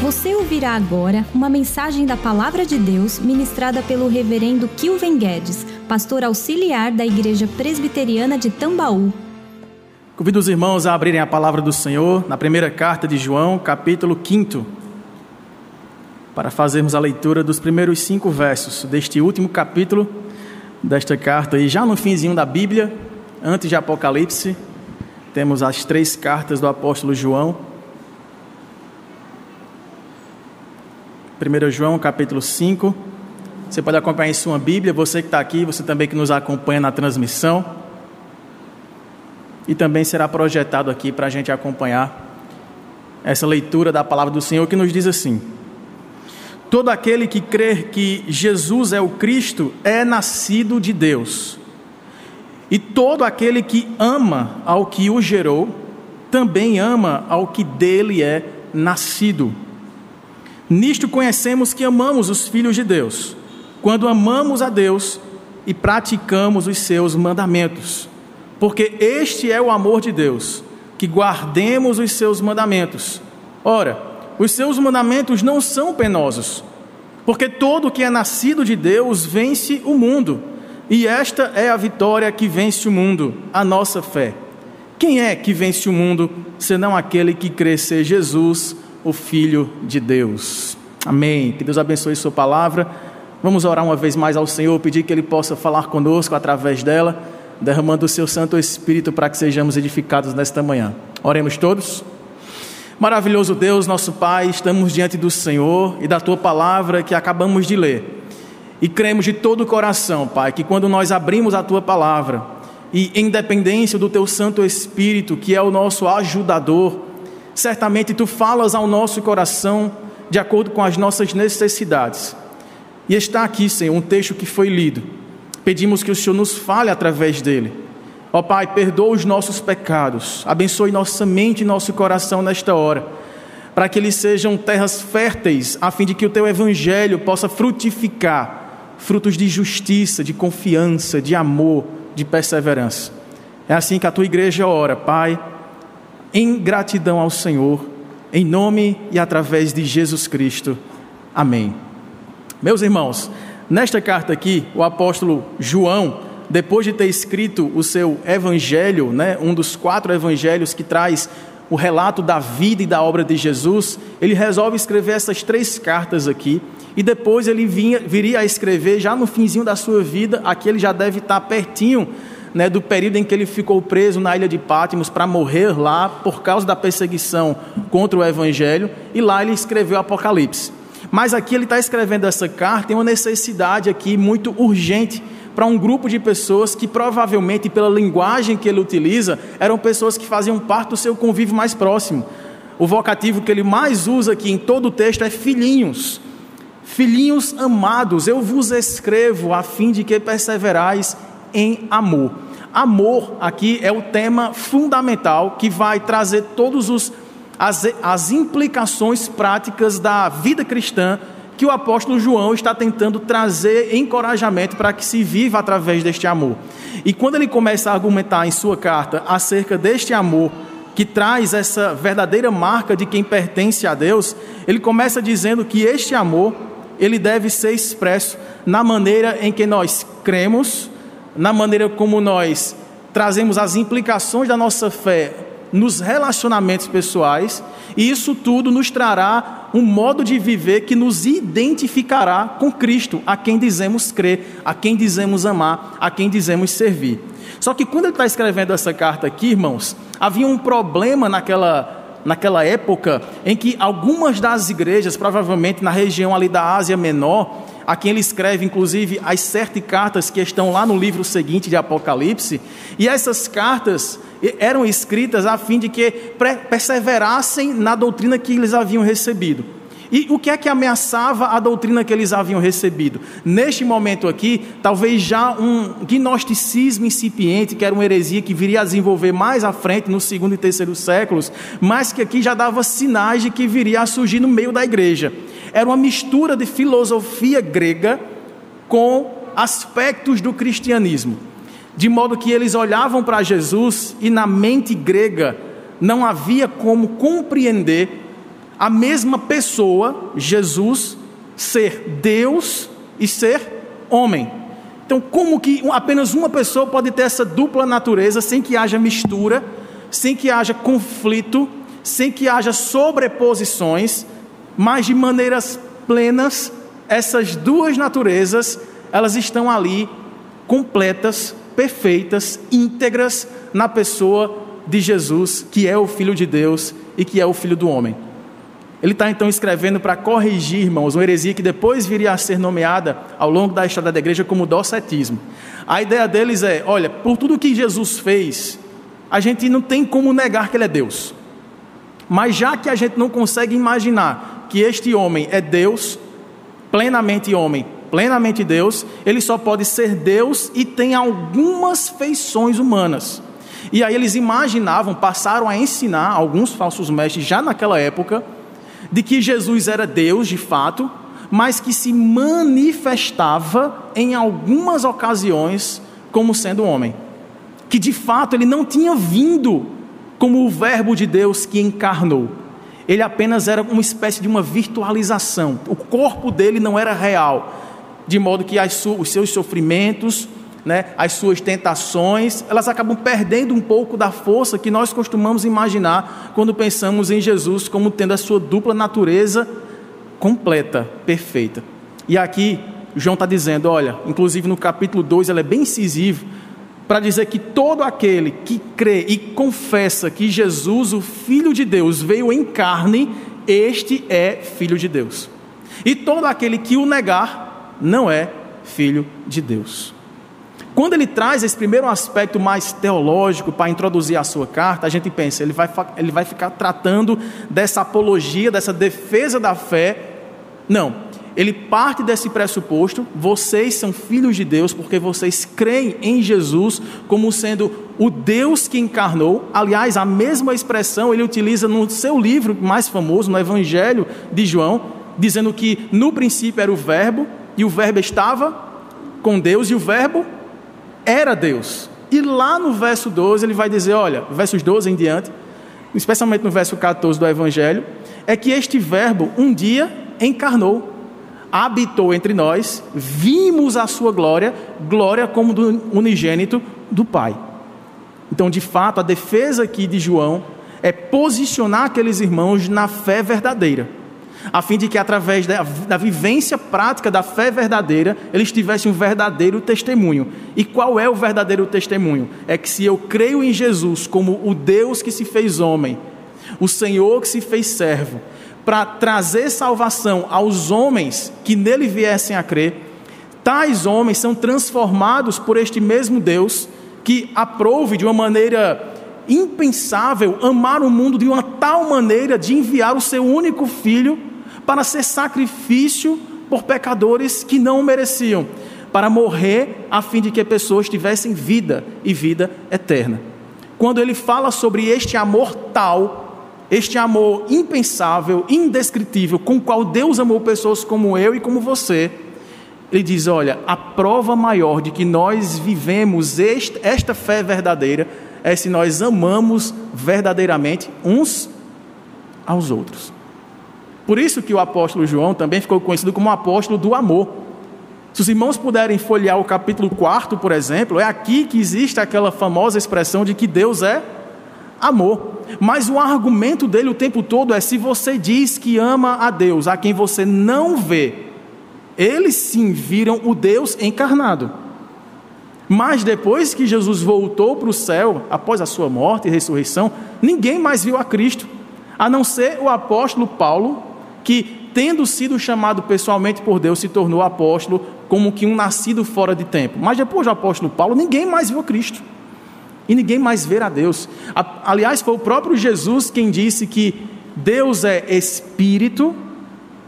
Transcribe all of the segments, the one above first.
Você ouvirá agora uma mensagem da Palavra de Deus ministrada pelo Reverendo Kilven Guedes, pastor auxiliar da Igreja Presbiteriana de Tambaú. Convido os irmãos a abrirem a palavra do Senhor na primeira carta de João, capítulo 5, para fazermos a leitura dos primeiros cinco versos deste último capítulo desta carta. E já no finzinho da Bíblia, antes de Apocalipse, temos as três cartas do apóstolo João. 1 João capítulo 5. Você pode acompanhar em sua Bíblia, você que está aqui, você também que nos acompanha na transmissão. E também será projetado aqui para a gente acompanhar essa leitura da palavra do Senhor que nos diz assim: Todo aquele que crer que Jesus é o Cristo é nascido de Deus. E todo aquele que ama ao que o gerou, também ama ao que dele é nascido. Nisto conhecemos que amamos os filhos de Deus, quando amamos a Deus e praticamos os seus mandamentos. Porque este é o amor de Deus, que guardemos os seus mandamentos. Ora, os seus mandamentos não são penosos, porque todo que é nascido de Deus vence o mundo, e esta é a vitória que vence o mundo, a nossa fé. Quem é que vence o mundo, senão aquele que crê ser Jesus, o Filho de Deus. Amém. Que Deus abençoe Sua palavra. Vamos orar uma vez mais ao Senhor, pedir que Ele possa falar conosco através dela, derramando o Seu Santo Espírito para que sejamos edificados nesta manhã. Oremos todos. Maravilhoso Deus, nosso Pai, estamos diante do Senhor e da Tua palavra que acabamos de ler. E cremos de todo o coração, Pai, que quando nós abrimos a Tua palavra, e em dependência do Teu Santo Espírito, que é o nosso ajudador, certamente tu falas ao nosso coração de acordo com as nossas necessidades. E está aqui, Senhor, um texto que foi lido. Pedimos que o Senhor nos fale através dele. Ó Pai, perdoa os nossos pecados, abençoe nossa mente e nosso coração nesta hora, para que eles sejam terras férteis, a fim de que o teu evangelho possa frutificar frutos de justiça, de confiança, de amor, de perseverança. É assim que a tua igreja ora, Pai em gratidão ao Senhor, em nome e através de Jesus Cristo. Amém. Meus irmãos, nesta carta aqui, o apóstolo João, depois de ter escrito o seu evangelho, né, um dos quatro evangelhos que traz o relato da vida e da obra de Jesus, ele resolve escrever essas três cartas aqui, e depois ele vinha, viria a escrever, já no finzinho da sua vida, aqui ele já deve estar pertinho né, do período em que ele ficou preso na ilha de Pátimos para morrer lá por causa da perseguição contra o Evangelho, e lá ele escreveu Apocalipse. Mas aqui ele está escrevendo essa carta, tem uma necessidade aqui muito urgente para um grupo de pessoas que provavelmente, pela linguagem que ele utiliza, eram pessoas que faziam parte do seu convívio mais próximo. O vocativo que ele mais usa aqui em todo o texto é filhinhos. Filhinhos amados, eu vos escrevo a fim de que perseverais em amor. Amor aqui é o tema fundamental que vai trazer todos os as, as implicações práticas da vida cristã que o apóstolo João está tentando trazer encorajamento para que se viva através deste amor. E quando ele começa a argumentar em sua carta acerca deste amor que traz essa verdadeira marca de quem pertence a Deus, ele começa dizendo que este amor ele deve ser expresso na maneira em que nós cremos, na maneira como nós trazemos as implicações da nossa fé nos relacionamentos pessoais, e isso tudo nos trará um modo de viver que nos identificará com Cristo, a quem dizemos crer, a quem dizemos amar, a quem dizemos servir. Só que quando ele está escrevendo essa carta aqui, irmãos, havia um problema naquela, naquela época em que algumas das igrejas, provavelmente na região ali da Ásia Menor, a quem ele escreve, inclusive, as sete cartas que estão lá no livro seguinte de Apocalipse, e essas cartas eram escritas a fim de que perseverassem na doutrina que eles haviam recebido. E o que é que ameaçava a doutrina que eles haviam recebido? Neste momento aqui, talvez já um gnosticismo incipiente, que era uma heresia que viria a desenvolver mais à frente, no segundo e terceiro séculos, mas que aqui já dava sinais de que viria a surgir no meio da igreja era uma mistura de filosofia grega com aspectos do cristianismo, de modo que eles olhavam para Jesus e na mente grega não havia como compreender a mesma pessoa, Jesus, ser Deus e ser homem. Então, como que apenas uma pessoa pode ter essa dupla natureza sem que haja mistura, sem que haja conflito, sem que haja sobreposições, mas de maneiras plenas, essas duas naturezas, elas estão ali completas, perfeitas, íntegras na pessoa de Jesus, que é o Filho de Deus e que é o Filho do homem. Ele está então escrevendo para corrigir, irmãos, uma heresia que depois viria a ser nomeada ao longo da história da igreja como docetismo. A ideia deles é: olha, por tudo que Jesus fez, a gente não tem como negar que ele é Deus. Mas já que a gente não consegue imaginar que este homem é Deus, plenamente homem, plenamente Deus, ele só pode ser Deus e tem algumas feições humanas. E aí eles imaginavam, passaram a ensinar alguns falsos mestres já naquela época, de que Jesus era Deus de fato, mas que se manifestava em algumas ocasiões como sendo homem. Que de fato ele não tinha vindo como o Verbo de Deus que encarnou. Ele apenas era uma espécie de uma virtualização. O corpo dele não era real, de modo que os seus sofrimentos, né, as suas tentações, elas acabam perdendo um pouco da força que nós costumamos imaginar quando pensamos em Jesus como tendo a sua dupla natureza completa, perfeita. E aqui, João está dizendo: olha, inclusive no capítulo 2, ele é bem incisivo, para dizer que todo aquele que crê e confessa que Jesus, o Filho de Deus, veio em carne, este é Filho de Deus. E todo aquele que o negar, não é Filho de Deus. Quando ele traz esse primeiro aspecto mais teológico para introduzir a sua carta, a gente pensa, ele vai, ele vai ficar tratando dessa apologia, dessa defesa da fé. Não, ele parte desse pressuposto: vocês são filhos de Deus porque vocês creem em Jesus como sendo o Deus que encarnou. Aliás, a mesma expressão ele utiliza no seu livro mais famoso, no Evangelho de João, dizendo que no princípio era o Verbo e o Verbo estava com Deus e o Verbo era Deus. E lá no verso 12 ele vai dizer, olha, versos 12 em diante, especialmente no verso 14 do Evangelho, é que este verbo um dia encarnou, habitou entre nós, vimos a sua glória, glória como do unigênito do Pai. Então, de fato, a defesa aqui de João é posicionar aqueles irmãos na fé verdadeira a fim de que, através da, da, vivência prática da fé verdadeira, eles tivessem um verdadeiro testemunho. E qual é o verdadeiro testemunho? É que se eu creio em Jesus como o Deus que se fez homem, o Senhor que se fez servo, para trazer salvação aos homens que nele viessem a crer, tais homens são transformados por este mesmo Deus que aprove de uma maneira impensável amar o mundo de uma tal maneira de enviar o seu único filho para ser sacrifício por pecadores que não o mereciam, para morrer a fim de que pessoas tivessem vida e vida eterna. Quando ele fala sobre este amor tal, este amor impensável, indescritível, com o qual Deus amou pessoas como eu e como você, ele diz: olha, a prova maior de que nós vivemos esta fé verdadeira é se nós amamos verdadeiramente uns aos outros. Por isso que o apóstolo João também ficou conhecido como apóstolo do amor. Se os irmãos puderem folhear o capítulo 4, por exemplo, é aqui que existe aquela famosa expressão de que Deus é amor. Mas o argumento dele o tempo todo é: se você diz que ama a Deus, a quem você não vê, eles sim viram o Deus encarnado. Mas depois que Jesus voltou para o céu, após a sua morte e ressurreição, ninguém mais viu a Cristo, a não ser o apóstolo Paulo, que, tendo sido chamado pessoalmente por Deus, se tornou apóstolo como que um nascido fora de tempo. Mas depois do apóstolo Paulo, ninguém mais viu Cristo. E ninguém mais vê a Deus. Aliás, foi o próprio Jesus quem disse que Deus é espírito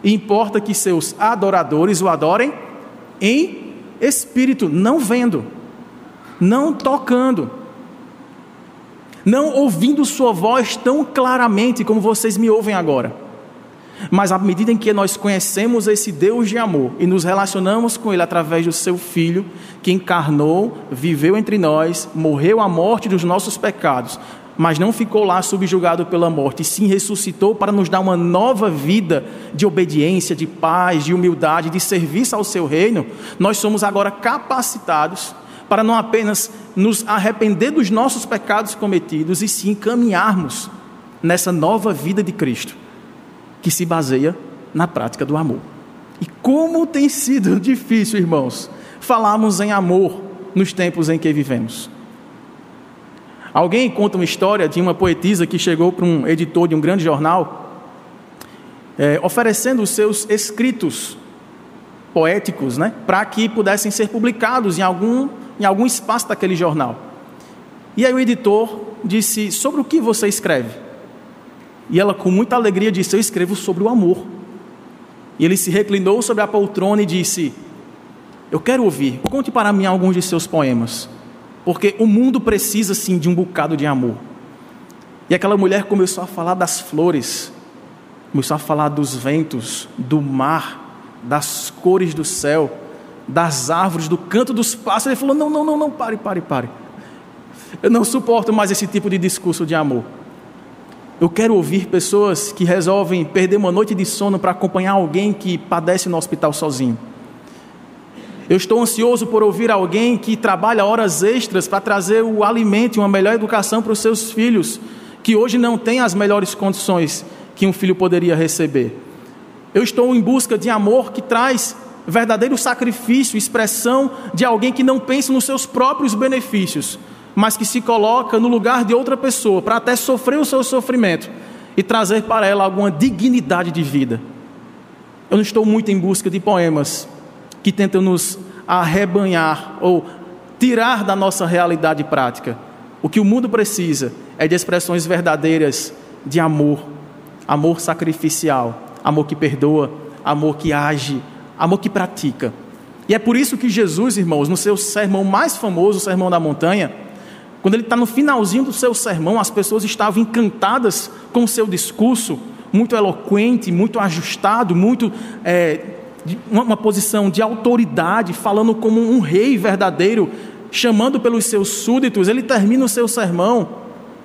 e importa que seus adoradores o adorem em espírito, não vendo, não tocando, não ouvindo sua voz tão claramente como vocês me ouvem agora. Mas à medida em que nós conhecemos esse Deus de amor e nos relacionamos com Ele através do Seu Filho, que encarnou, viveu entre nós, morreu a morte dos nossos pecados, mas não ficou lá subjugado pela morte, sim ressuscitou para nos dar uma nova vida de obediência, de paz, de humildade, de serviço ao seu reino, nós somos agora capacitados para não apenas nos arrepender dos nossos pecados cometidos, e sim caminharmos nessa nova vida de Cristo, que se baseia na prática do amor. E como tem sido difícil, irmãos, falarmos em amor nos tempos em que vivemos. Alguém conta uma história de uma poetisa que chegou para um editor de um grande jornal, é, oferecendo os seus escritos poéticos, né, para que pudessem ser publicados em algum, em algum espaço daquele jornal. E aí o editor disse: Sobre o que você escreve? E ela, com muita alegria, disse: Eu escrevo sobre o amor. E ele se reclinou sobre a poltrona e disse: Eu quero ouvir, conte para mim alguns de seus poemas. Porque o mundo precisa sim de um bocado de amor. E aquela mulher começou a falar das flores, começou a falar dos ventos, do mar, das cores do céu, das árvores, do canto dos pássaros. Ele falou: Não, não, não, não, pare, pare, pare. Eu não suporto mais esse tipo de discurso de amor. Eu quero ouvir pessoas que resolvem perder uma noite de sono para acompanhar alguém que padece no hospital sozinho. Eu estou ansioso por ouvir alguém que trabalha horas extras para trazer o alimento e uma melhor educação para os seus filhos, que hoje não têm as melhores condições que um filho poderia receber. Eu estou em busca de amor que traz verdadeiro sacrifício, expressão de alguém que não pensa nos seus próprios benefícios, mas que se coloca no lugar de outra pessoa para até sofrer o seu sofrimento e trazer para ela alguma dignidade de vida. Eu não estou muito em busca de poemas que tentam nos arrebanhar ou tirar da nossa realidade prática. O que o mundo precisa é de expressões verdadeiras de amor, amor sacrificial, amor que perdoa, amor que age, amor que pratica. E é por isso que Jesus, irmãos, no seu sermão mais famoso, o Sermão da Montanha, quando ele está no finalzinho do seu sermão, as pessoas estavam encantadas com o seu discurso, muito eloquente, muito ajustado, muito é, uma posição de autoridade, falando como um rei verdadeiro, chamando pelos seus súditos, ele termina o seu sermão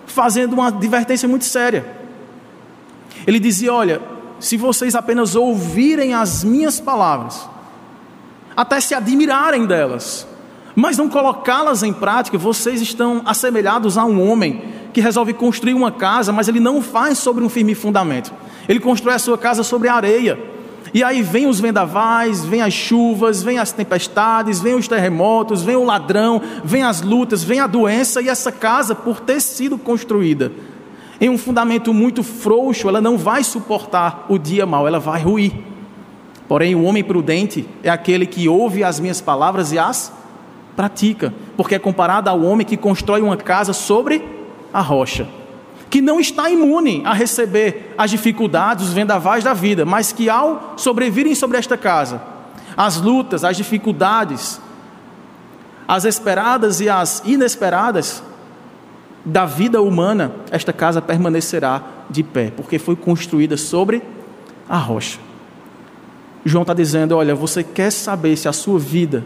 fazendo uma advertência muito séria. Ele dizia: Olha, se vocês apenas ouvirem as minhas palavras, até se admirarem delas, mas não colocá-las em prática, vocês estão assemelhados a um homem que resolve construir uma casa, mas ele não faz sobre um firme fundamento. Ele constrói a sua casa sobre areia. E aí vem os vendavais, vem as chuvas, vem as tempestades, vem os terremotos, vem o ladrão, vem as lutas, vem a doença e essa casa, por ter sido construída em um fundamento muito frouxo, ela não vai suportar o dia mau, ela vai ruir. Porém, o homem prudente é aquele que ouve as minhas palavras e as pratica, porque é comparado ao homem que constrói uma casa sobre a rocha que não está imune a receber as dificuldades, os vendavais da vida, mas que ao sobrevirem sobre esta casa, as lutas, as dificuldades, as esperadas e as inesperadas da vida humana, esta casa permanecerá de pé, porque foi construída sobre a rocha. João está dizendo: olha, você quer saber se a sua vida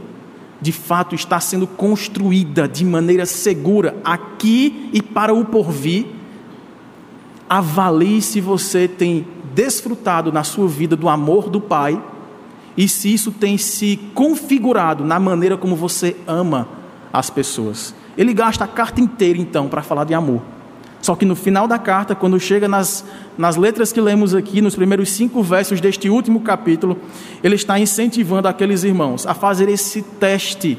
de fato está sendo construída de maneira segura aqui e para o porvir? avalie se você tem desfrutado na sua vida do amor do Pai e se isso tem se configurado na maneira como você ama as pessoas. Ele gasta a carta inteira, então, para falar de amor. Só que no final da carta, quando chega nas, nas letras que lemos aqui, nos primeiros cinco versos deste último capítulo, ele está incentivando aqueles irmãos a fazer esse teste.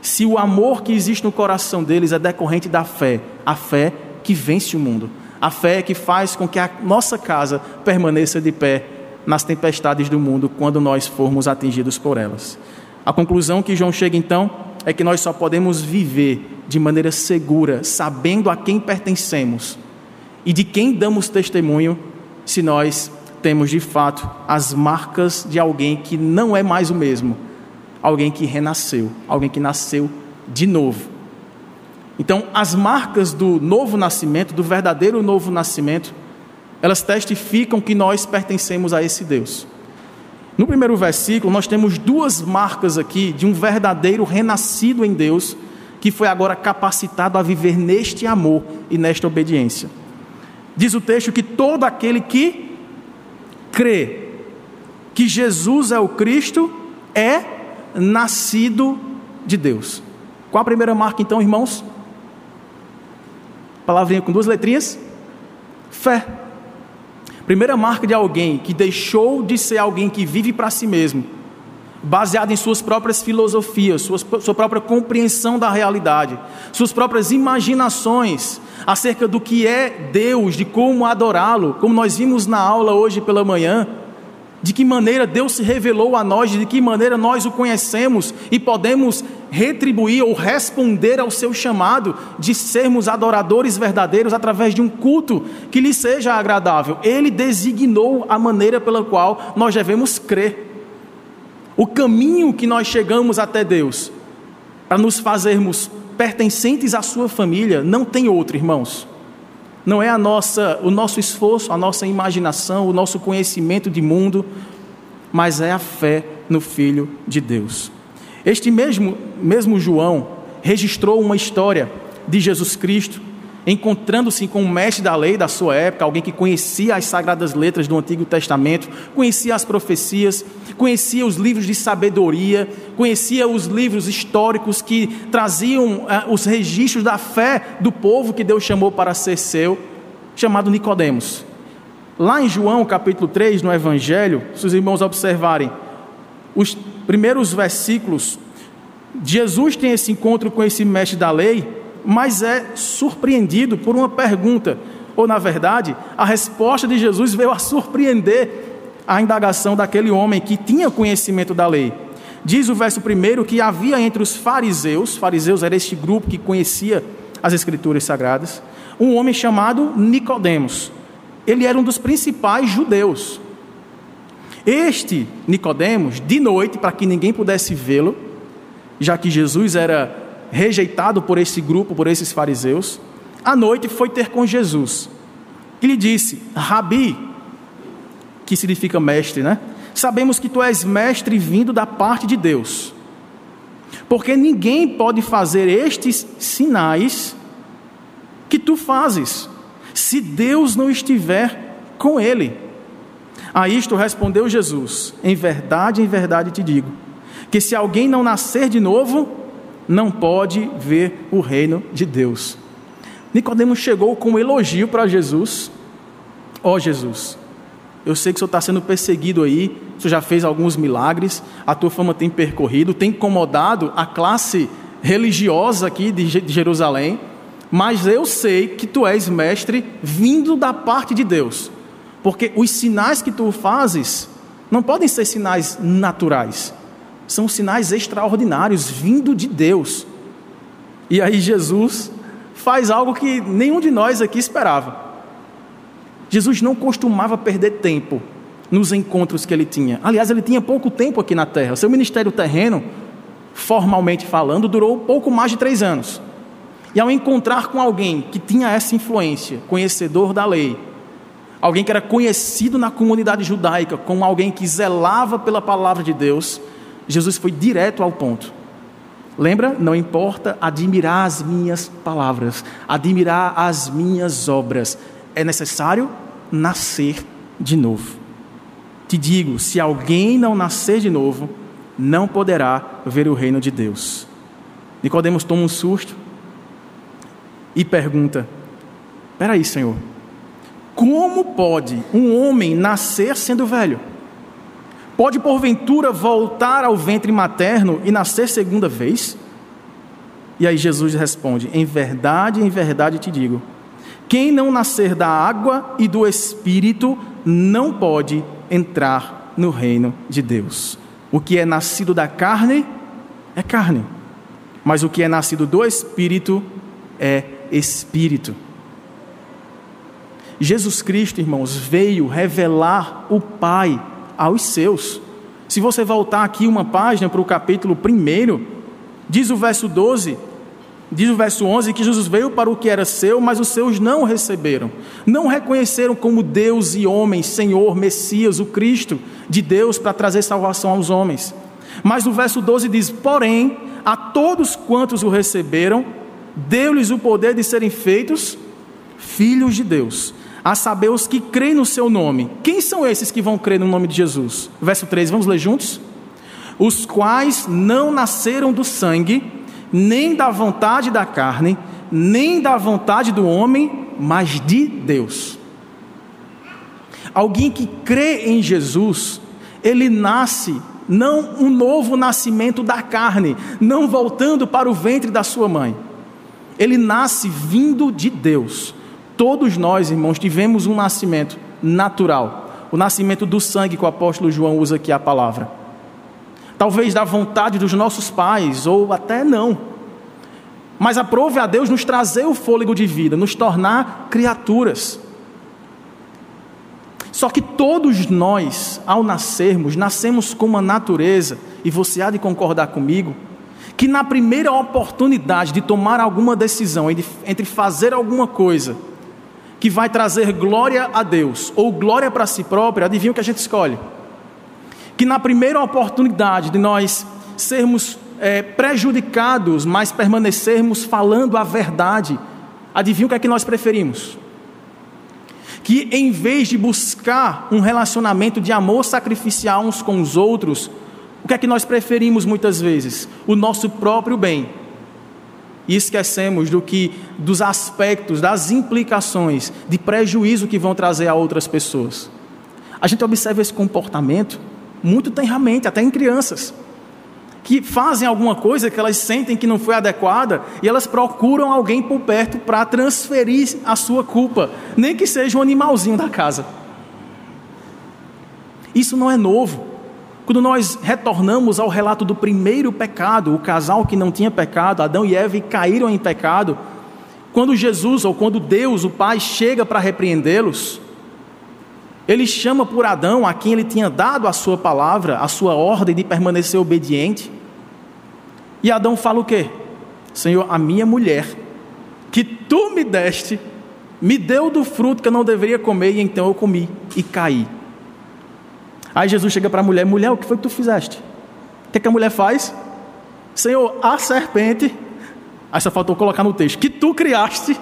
Se o amor que existe no coração deles é decorrente da fé, a fé que vence o mundo. A fé que faz com que a nossa casa permaneça de pé nas tempestades do mundo quando nós formos atingidos por elas. A conclusão que João chega então é que nós só podemos viver de maneira segura, sabendo a quem pertencemos e de quem damos testemunho, se nós temos de fato as marcas de alguém que não é mais o mesmo, alguém que renasceu, alguém que nasceu de novo então, as marcas do novo nascimento, do verdadeiro novo nascimento, elas testificam que nós pertencemos a esse Deus. No primeiro versículo, nós temos duas marcas aqui de um verdadeiro renascido em Deus, que foi agora capacitado a viver neste amor e nesta obediência. Diz o texto que todo aquele que crê que Jesus é o Cristo é nascido de Deus. Qual a primeira marca então, irmãos? Palavrinha com duas letrinhas? Fé. Primeira marca de alguém que deixou de ser alguém que vive para si mesmo, baseado em suas próprias filosofias, sua, sua própria compreensão da realidade, suas próprias imaginações acerca do que é Deus, de como adorá-lo, como nós vimos na aula hoje pela manhã de que maneira Deus se revelou a nós, de que maneira nós o conhecemos e podemos retribuir ou responder ao seu chamado de sermos adoradores verdadeiros através de um culto que lhe seja agradável. Ele designou a maneira pela qual nós devemos crer. O caminho que nós chegamos até Deus para nos fazermos pertencentes à sua família não tem outro, irmãos. Não é a nossa, o nosso esforço, a nossa imaginação, o nosso conhecimento de mundo, mas é a fé no Filho de Deus. Este mesmo, mesmo João registrou uma história de Jesus Cristo, encontrando-se com o mestre da lei da sua época, alguém que conhecia as sagradas letras do Antigo Testamento, conhecia as profecias, conhecia os livros de sabedoria, conhecia os livros históricos que traziam eh, os registros da fé do povo que Deus chamou para ser seu, chamado Nicodemos. Lá em João capítulo 3, no Evangelho, se os irmãos observarem, os primeiros versículos, Jesus tem esse encontro com esse mestre da lei, mas é surpreendido por uma pergunta, ou na verdade, a resposta de Jesus veio a surpreender a indagação daquele homem que tinha conhecimento da lei. Diz o verso primeiro que havia entre os fariseus, fariseus era este grupo que conhecia as escrituras sagradas, um homem chamado Nicodemos. Ele era um dos principais judeus. Este Nicodemos, de noite, para que ninguém pudesse vê-lo, já que Jesus era rejeitado por esse grupo, por esses fariseus, à noite foi ter com Jesus. E lhe disse: Rabi, que significa mestre, né? Sabemos que tu és mestre vindo da parte de Deus. Porque ninguém pode fazer estes sinais que tu fazes, se Deus não estiver com ele. A isto respondeu Jesus: Em verdade, em verdade te digo, que se alguém não nascer de novo, não pode ver o reino de Deus. Nicodemos chegou com um elogio para Jesus. Ó oh, Jesus, eu sei que o senhor está sendo perseguido aí, o senhor já fez alguns milagres, a tua fama tem percorrido, tem incomodado a classe religiosa aqui de Jerusalém, mas eu sei que tu és mestre vindo da parte de Deus, porque os sinais que tu fazes não podem ser sinais naturais, são sinais extraordinários vindo de Deus. E aí Jesus faz algo que nenhum de nós aqui esperava. Jesus não costumava perder tempo nos encontros que ele tinha. Aliás, ele tinha pouco tempo aqui na terra. Seu ministério terreno, formalmente falando, durou pouco mais de três anos. E ao encontrar com alguém que tinha essa influência, conhecedor da lei, alguém que era conhecido na comunidade judaica como alguém que zelava pela palavra de Deus, Jesus foi direto ao ponto. Lembra? Não importa admirar as minhas palavras, admirar as minhas obras, é necessário nascer de novo. Te digo: se alguém não nascer de novo, não poderá ver o reino de Deus. Nicodemos toma um susto e pergunta: Peraí, Senhor, como pode um homem nascer sendo velho? Pode porventura voltar ao ventre materno e nascer segunda vez? E aí Jesus responde: Em verdade, em verdade te digo quem não nascer da água e do espírito não pode entrar no reino de Deus. O que é nascido da carne é carne, mas o que é nascido do espírito é espírito. Jesus Cristo, irmãos, veio revelar o Pai aos seus. Se você voltar aqui uma página para o capítulo 1, diz o verso 12: Diz o verso 11 que Jesus veio para o que era seu, mas os seus não o receberam. Não reconheceram como Deus e homem, Senhor, Messias, o Cristo de Deus para trazer salvação aos homens. Mas o verso 12 diz: Porém, a todos quantos o receberam, deu-lhes o poder de serem feitos filhos de Deus, a saber os que creem no seu nome. Quem são esses que vão crer no nome de Jesus? Verso 3, vamos ler juntos? Os quais não nasceram do sangue, nem da vontade da carne, nem da vontade do homem, mas de Deus. Alguém que crê em Jesus, ele nasce não um novo nascimento da carne, não voltando para o ventre da sua mãe. Ele nasce vindo de Deus. Todos nós, irmãos, tivemos um nascimento natural, o nascimento do sangue que o apóstolo João usa aqui a palavra. Talvez da vontade dos nossos pais, ou até não. Mas aprove a Deus nos trazer o fôlego de vida, nos tornar criaturas. Só que todos nós, ao nascermos, nascemos com uma natureza, e você há de concordar comigo, que na primeira oportunidade de tomar alguma decisão entre fazer alguma coisa que vai trazer glória a Deus ou glória para si própria, adivinha o que a gente escolhe? Que na primeira oportunidade de nós sermos é, prejudicados, mas permanecermos falando a verdade, adivinha o que é que nós preferimos? Que em vez de buscar um relacionamento de amor sacrificial uns com os outros, o que é que nós preferimos muitas vezes? O nosso próprio bem e esquecemos do que dos aspectos, das implicações de prejuízo que vão trazer a outras pessoas. A gente observa esse comportamento muito tenramente, até em crianças, que fazem alguma coisa que elas sentem que não foi adequada e elas procuram alguém por perto para transferir a sua culpa, nem que seja um animalzinho da casa. Isso não é novo. Quando nós retornamos ao relato do primeiro pecado, o casal que não tinha pecado, Adão e Eva caíram em pecado, quando Jesus ou quando Deus, o Pai, chega para repreendê-los, ele chama por Adão, a quem ele tinha dado a sua palavra, a sua ordem de permanecer obediente. E Adão fala o quê? Senhor, a minha mulher, que tu me deste, me deu do fruto que eu não deveria comer, e então eu comi e caí. Aí Jesus chega para a mulher: mulher, o que foi que tu fizeste? O que, é que a mulher faz? Senhor, a serpente, aí só faltou colocar no texto, que tu criaste,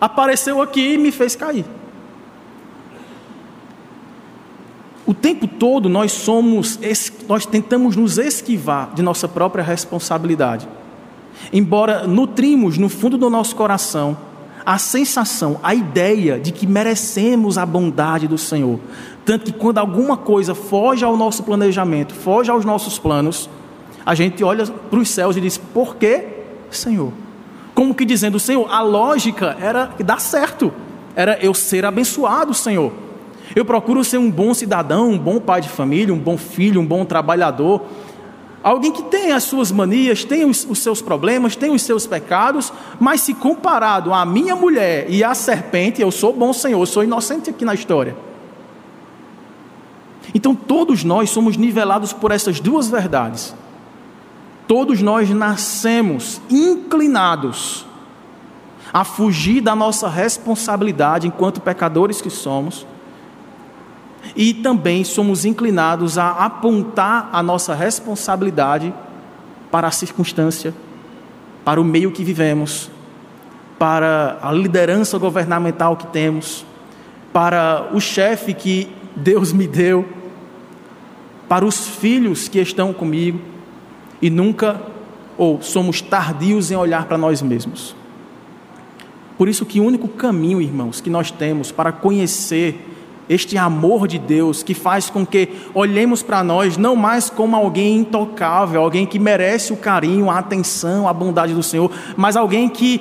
apareceu aqui e me fez cair. O tempo todo nós somos, nós tentamos nos esquivar de nossa própria responsabilidade. Embora nutrimos no fundo do nosso coração a sensação, a ideia de que merecemos a bondade do Senhor. Tanto que quando alguma coisa foge ao nosso planejamento, foge aos nossos planos, a gente olha para os céus e diz: Por que, Senhor? Como que dizendo: Senhor, a lógica era dar certo, era eu ser abençoado, Senhor. Eu procuro ser um bom cidadão, um bom pai de família, um bom filho, um bom trabalhador. Alguém que tem as suas manias, tem os, os, seus problemas, tem os seus pecados, mas se comparado à minha mulher e à serpente, eu sou bom Senhor, eu sou inocente aqui na história. Então todos nós somos nivelados por essas duas verdades. Todos nós nascemos inclinados a fugir da nossa responsabilidade enquanto pecadores que somos e também somos inclinados a apontar a nossa responsabilidade para a circunstância, para o meio que vivemos, para a liderança governamental que temos, para o chefe que Deus me deu, para os filhos que estão comigo, e nunca ou somos tardios em olhar para nós mesmos. Por isso que o único caminho, irmãos, que nós temos para conhecer este amor de Deus que faz com que olhemos para nós não mais como alguém intocável, alguém que merece o carinho, a atenção, a bondade do Senhor, mas alguém que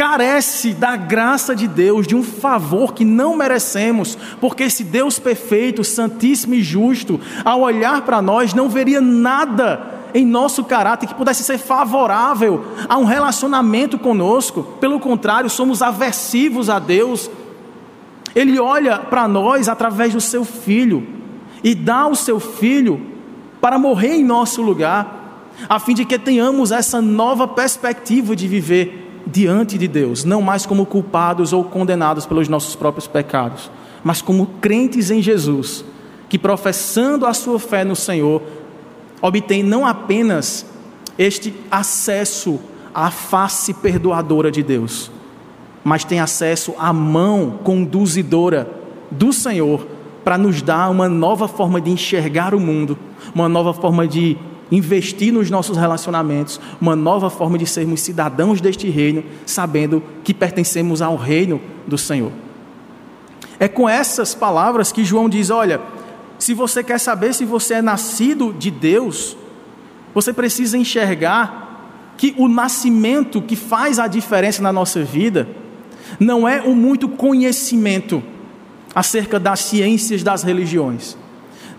carece da graça de Deus, de um favor que não merecemos, porque esse Deus perfeito, santíssimo e justo, ao olhar para nós, não veria nada em nosso caráter que pudesse ser favorável a um relacionamento conosco, pelo contrário, somos aversivos a Deus, ele olha para nós através do seu filho e dá o seu filho para morrer em nosso lugar, a fim de que tenhamos essa nova perspectiva de viver diante de Deus, não mais como culpados ou condenados pelos nossos próprios pecados, mas como crentes em Jesus, que professando a sua fé no Senhor, obtém não apenas este acesso à face perdoadora de Deus, mas tem acesso à mão conduzidora do Senhor para nos dar uma nova forma de enxergar o mundo, uma nova forma de investir nos nossos relacionamentos, uma nova forma de sermos cidadãos deste reino, sabendo que pertencemos ao reino do Senhor. É com essas palavras que João diz: olha, se você quer saber se você é nascido de Deus, você precisa enxergar que o nascimento que faz a diferença na nossa vida não é o muito conhecimento acerca das ciências das religiões.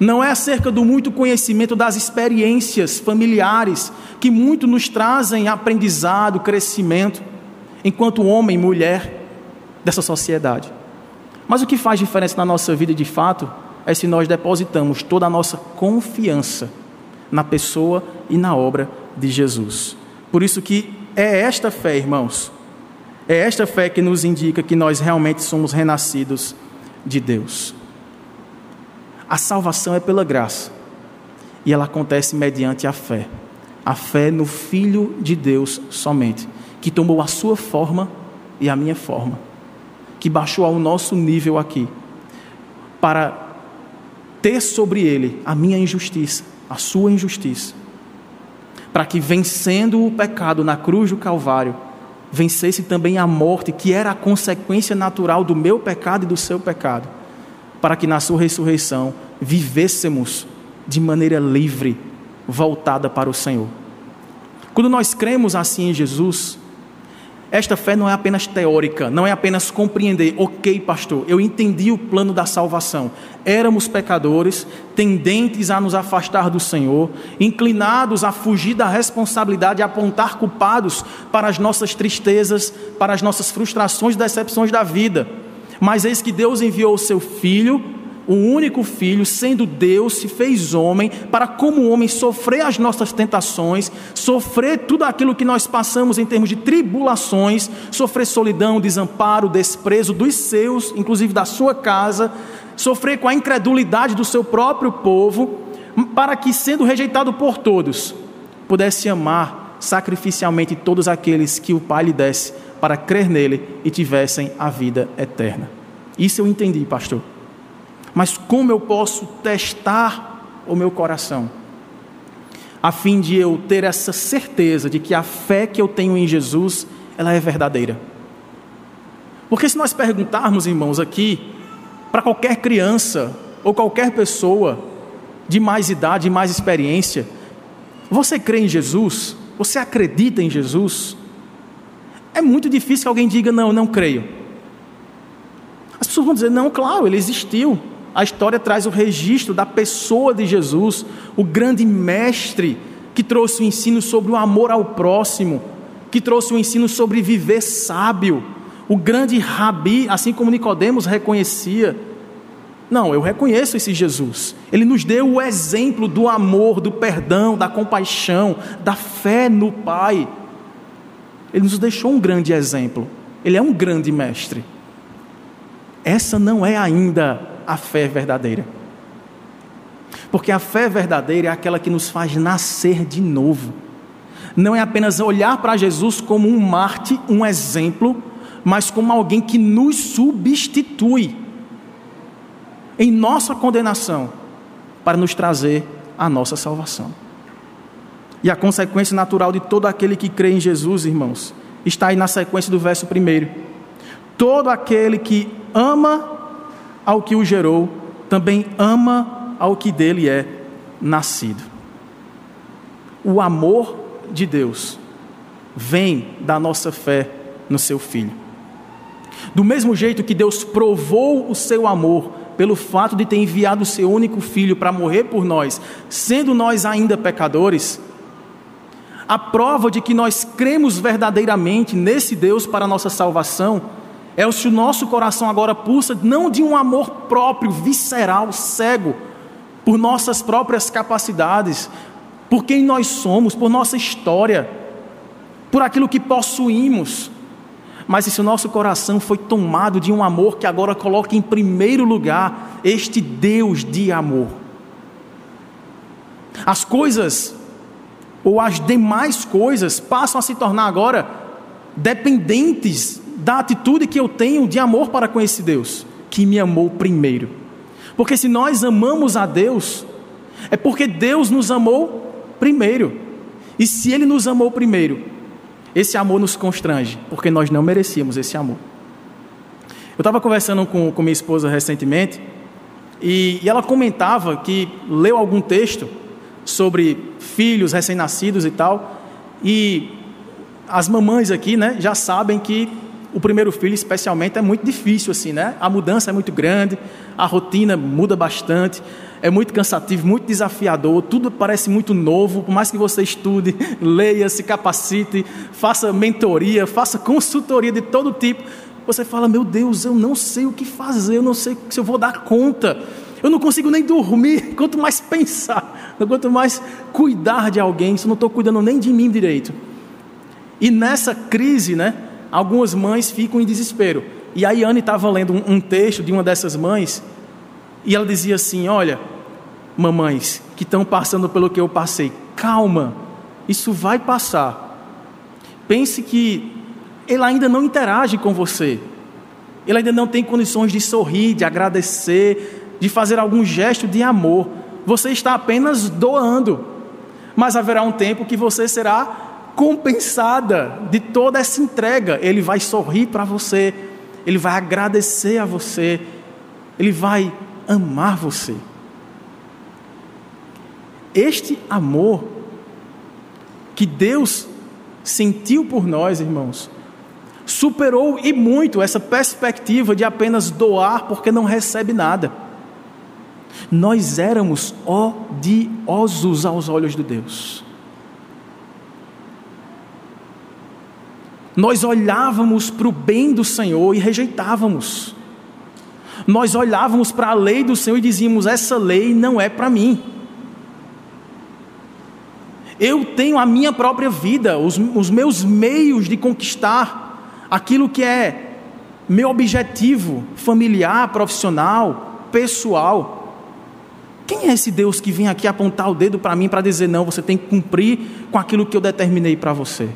Não é acerca do muito conhecimento das experiências familiares que muito nos trazem aprendizado, crescimento, enquanto homem e mulher dessa sociedade. Mas o que faz diferença na nossa vida de fato é se nós depositamos toda a nossa confiança na pessoa e na obra de Jesus. Por isso que é esta fé, irmãos, é esta fé que nos indica que nós realmente somos renascidos de Deus. A salvação é pela graça e ela acontece mediante a fé. A fé no Filho de Deus somente, que tomou a sua forma e a minha forma, que baixou ao nosso nível aqui, para ter sobre ele a minha injustiça, a sua injustiça, para que vencendo o pecado na cruz do Calvário, vencesse também a morte, que era a consequência natural do meu pecado e do seu pecado, para que na sua ressurreição vivêssemos de maneira livre, voltada para o Senhor. Quando nós cremos assim em Jesus, esta fé não é apenas teórica, não é apenas compreender, ok, pastor, eu entendi o plano da salvação. Éramos pecadores, tendentes a nos afastar do Senhor, inclinados a fugir da responsabilidade e apontar culpados para as nossas tristezas, para as nossas frustrações e decepções da vida. Mas eis que Deus enviou o seu Filho o único filho, sendo Deus, se fez homem, para como homem sofrer as nossas tentações, sofrer tudo aquilo que nós passamos em termos de tribulações, sofrer solidão, desamparo, desprezo dos seus, inclusive da sua casa, sofrer com a incredulidade do seu próprio povo, para que, sendo rejeitado por todos, pudesse amar sacrificialmente todos aqueles que o Pai lhe desse para crer nele e tivessem a vida eterna. Isso eu entendi, pastor. Mas como eu posso testar o meu coração? A fim de eu ter essa certeza de que a fé que eu tenho em Jesus, ela é verdadeira. Porque se nós perguntarmos, irmãos, aqui, para qualquer criança ou qualquer pessoa de mais idade, de mais experiência, você crê em Jesus? Você acredita em Jesus? É muito difícil que alguém diga, não, eu não creio. As pessoas vão dizer, não, claro, ele existiu a história traz o registro da pessoa de Jesus, o grande mestre que trouxe o ensino sobre o amor ao próximo, que trouxe o ensino sobre viver sábio, o grande rabi, assim como Nicodemos reconhecia. Não, eu reconheço esse Jesus. Ele nos deu o exemplo do amor, do perdão, da compaixão, da fé no Pai. Ele nos deixou um grande exemplo. Ele é um grande mestre. Essa não é ainda a fé verdadeira. Porque a fé verdadeira é aquela que nos faz nascer de novo. Não é apenas olhar para Jesus como um Marte, um exemplo, mas como alguém que nos substitui em nossa condenação para nos trazer a nossa salvação. E a consequência natural de todo aquele que crê em Jesus, irmãos, está aí na sequência do verso primeiro. Todo aquele que ama ao que o gerou, também ama ao que dele é nascido. O amor de Deus vem da nossa fé no seu Filho. Do mesmo jeito que Deus provou o seu amor pelo fato de ter enviado o seu único filho para morrer por nós, sendo nós ainda pecadores, a prova de que nós cremos verdadeiramente nesse Deus para a nossa salvação é se o nosso coração agora pulsa não de um amor próprio, visceral, cego, por nossas próprias capacidades, por quem nós somos, por nossa história, por aquilo que possuímos, mas se o nosso coração foi tomado de um amor que agora coloca em primeiro lugar este Deus de amor. As coisas, ou as demais coisas, passam a se tornar agora dependentes da atitude que eu tenho de amor para com esse Deus, que me amou primeiro. Porque se nós amamos a Deus, é porque Deus nos amou primeiro. E se Ele nos amou primeiro, esse amor nos constrange, porque nós não merecíamos esse amor. Eu estava conversando com, com minha esposa recentemente, e, e ela comentava que leu algum texto sobre filhos recém-nascidos e tal, e as mamães aqui, né, já sabem que o primeiro filho, especialmente, é muito difícil, assim, né? A mudança é muito grande, a rotina muda bastante, é muito cansativo, muito desafiador, tudo parece muito novo, por mais que você estude, leia, se capacite, faça mentoria, faça consultoria de todo tipo, você fala: Meu Deus, eu não sei o que fazer, eu não sei se eu vou dar conta, eu não consigo nem dormir, quanto mais pensar, quanto mais cuidar de alguém, se eu não estou cuidando nem de mim direito. E nessa crise, né, algumas mães ficam em desespero. E a Yane estava lendo um, texto de uma dessas mães, e ela dizia assim: Olha, mamães que estão passando pelo que eu passei, calma, isso vai passar. Pense que ele ainda não interage com você, ele ainda não tem condições de sorrir, de agradecer, de fazer algum gesto de amor. Você está apenas doando, mas haverá um tempo que você será compensada de toda essa entrega. Ele vai sorrir para você, ele vai agradecer a você, ele vai amar você. Este amor que Deus sentiu por nós, irmãos, superou e muito essa perspectiva de apenas doar porque não recebe nada. Nós éramos odiosos aos olhos de Deus. Nós olhávamos para o bem do Senhor e rejeitávamos. Nós olhávamos para a lei do Senhor e dizíamos: essa lei não é para mim. Eu tenho a minha própria vida, os, os meus meios de conquistar aquilo que é meu objetivo familiar, profissional, pessoal. Quem é esse Deus que vem aqui apontar o dedo para mim para dizer: não, você tem que cumprir com aquilo que eu determinei para você?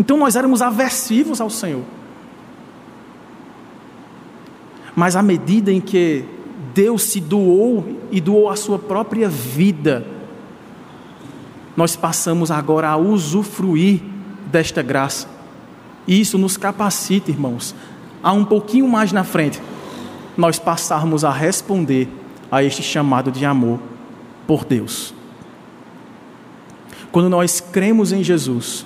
Então nós éramos aversivos ao Senhor. Mas à medida em que Deus se doou e doou a sua própria vida, nós passamos agora a usufruir desta graça. E isso nos capacita, irmãos, a um pouquinho mais na frente, nós passarmos a responder a este chamado de amor por Deus. Quando nós cremos em Jesus,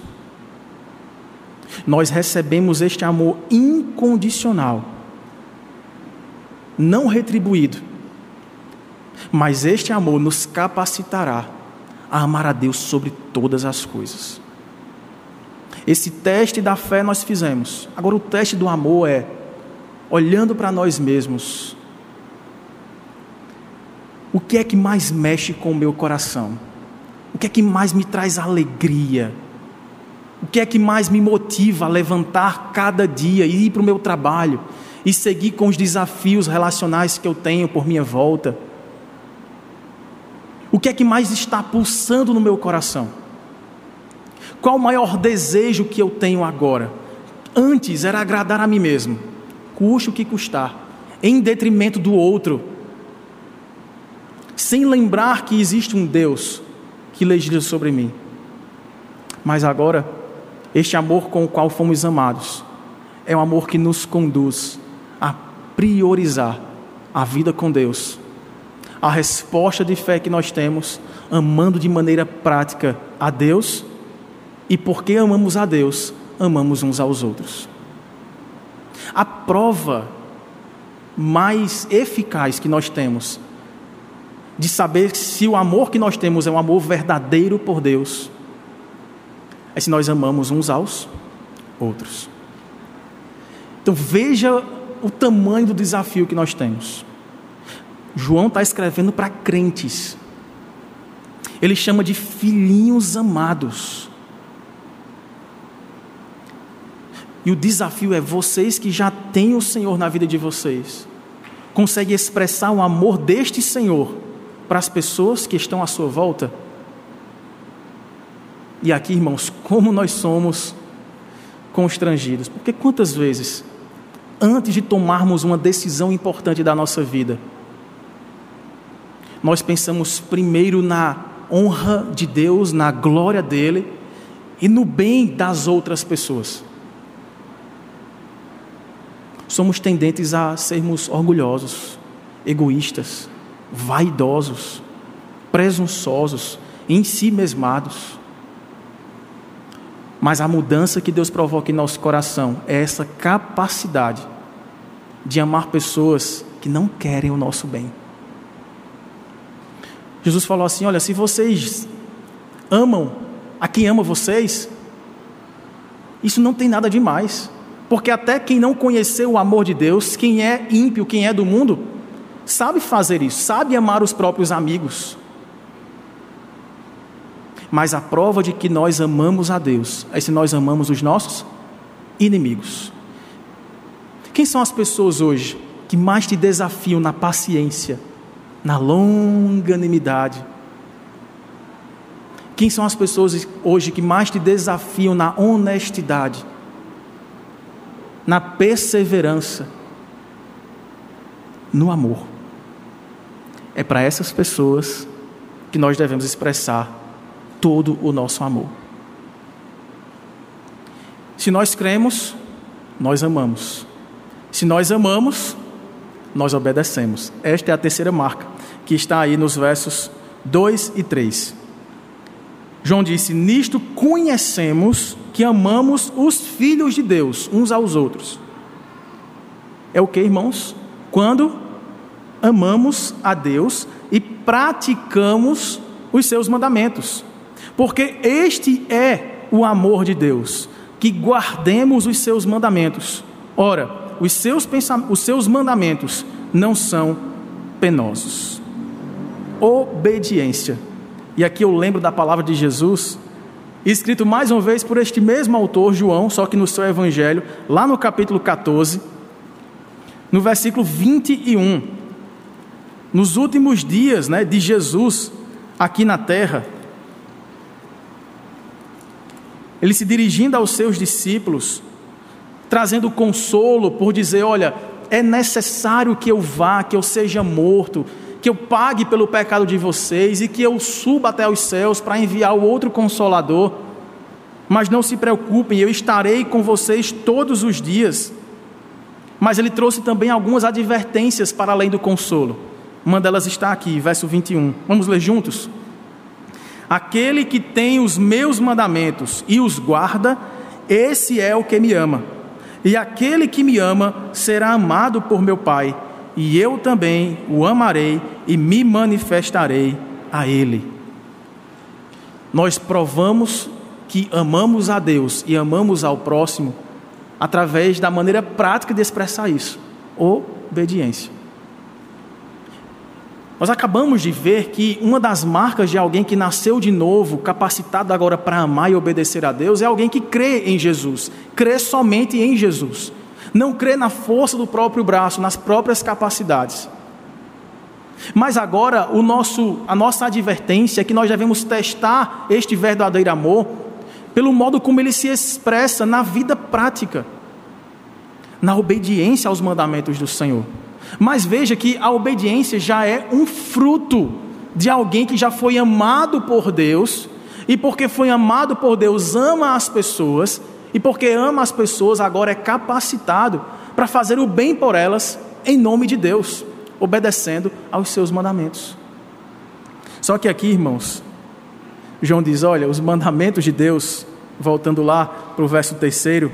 nós recebemos este amor incondicional, não retribuído, mas este amor nos capacitará a amar a Deus sobre todas as coisas. Esse teste da fé nós fizemos. Agora, o teste do amor é olhando para nós mesmos. O que é que mais mexe com o meu coração? O que é que mais me traz alegria? O que é que mais me motiva a levantar cada dia e ir para o meu trabalho e seguir com os desafios relacionais que eu tenho por minha volta? O que é que mais está pulsando no meu coração? Qual o maior desejo que eu tenho agora? Antes era agradar a mim mesmo, custe o que custar, em detrimento do outro, sem lembrar que existe um Deus que legisla sobre mim. Mas agora este amor com o qual fomos amados é um amor que nos conduz a priorizar a vida com Deus, a resposta de fé que nós temos, amando de maneira prática a Deus, e porque amamos a Deus, amamos uns aos outros. A prova mais eficaz que nós temos de saber se o amor que nós temos é um amor verdadeiro por Deus é se nós amamos uns aos outros. Então veja o tamanho do desafio que nós temos. João está escrevendo para crentes. Ele chama de filhinhos amados. E o desafio é vocês que já têm o Senhor na vida de vocês, conseguem expressar o amor deste Senhor para as pessoas que estão à sua volta? E aqui, irmãos, como nós somos constrangidos. Porque quantas vezes, antes de tomarmos uma decisão importante da nossa vida, nós pensamos primeiro na honra de Deus, na glória dele e no bem das outras pessoas. Somos tendentes a sermos orgulhosos, egoístas, vaidosos, presunçosos, em si mesmados. Mas a mudança que Deus provoca em nosso coração é essa capacidade de amar pessoas que não querem o nosso bem. Jesus falou assim: Olha, se vocês amam a quem ama vocês, isso não tem nada de mais. Porque até quem não conheceu o amor de Deus, quem é ímpio, quem é do mundo, sabe fazer isso, sabe amar os próprios amigos. Mas a prova de que nós amamos a Deus é se nós amamos os nossos inimigos. Quem são as pessoas hoje que mais te desafiam na paciência, na longanimidade? Quem são as pessoas hoje que mais te desafiam na honestidade, na perseverança, no amor? É para essas pessoas que nós devemos expressar todo o nosso amor. Se nós cremos, nós amamos. Se nós amamos, nós obedecemos. Esta é a terceira marca, que está aí nos versos 2 e 3. João disse: Nisto conhecemos que amamos os filhos de Deus uns aos outros. É o que, irmãos? Quando amamos a Deus e praticamos os seus mandamentos. Porque este é o amor de Deus, que guardemos os seus mandamentos. Ora, os seus, os seus mandamentos não são penosos. Obediência. E aqui eu lembro da palavra de Jesus, escrito mais uma vez por este mesmo autor, João, só que no seu evangelho, lá no capítulo 14, no versículo 21. Nos últimos dias né, de Jesus aqui na terra, ele se dirigindo aos seus discípulos, trazendo consolo por dizer: Olha, é necessário que eu vá, que eu seja morto, que eu pague pelo pecado de vocês e que eu suba até os céus para enviar o outro consolador. Mas não se preocupem, eu estarei com vocês todos os dias. Mas ele trouxe também algumas advertências para além do consolo. Uma delas está aqui, verso 21. Vamos ler juntos? Aquele que tem os meus mandamentos e os guarda, esse é o que me ama. E aquele que me ama será amado por meu Pai, e eu também o amarei e me manifestarei a ele. Nós provamos que amamos a Deus e amamos ao próximo através da maneira prática de expressar isso: obediência. Nós acabamos de ver que uma das marcas de alguém que nasceu de novo, capacitado agora para amar e obedecer a Deus, é alguém que crê em Jesus, crê somente em Jesus, não crê na força do próprio braço, nas próprias capacidades. Mas agora o nosso, a nossa advertência é que nós devemos testar este verdadeiro amor pelo modo como ele se expressa na vida prática, na obediência aos mandamentos do Senhor. Mas veja que a obediência já é um fruto de alguém que já foi amado por Deus, e porque foi amado por Deus, ama as pessoas, e porque ama as pessoas, agora é capacitado para fazer o bem por elas, em nome de Deus, obedecendo aos seus mandamentos. Só que aqui, irmãos, João diz: olha, os mandamentos de Deus, voltando lá para o verso terceiro,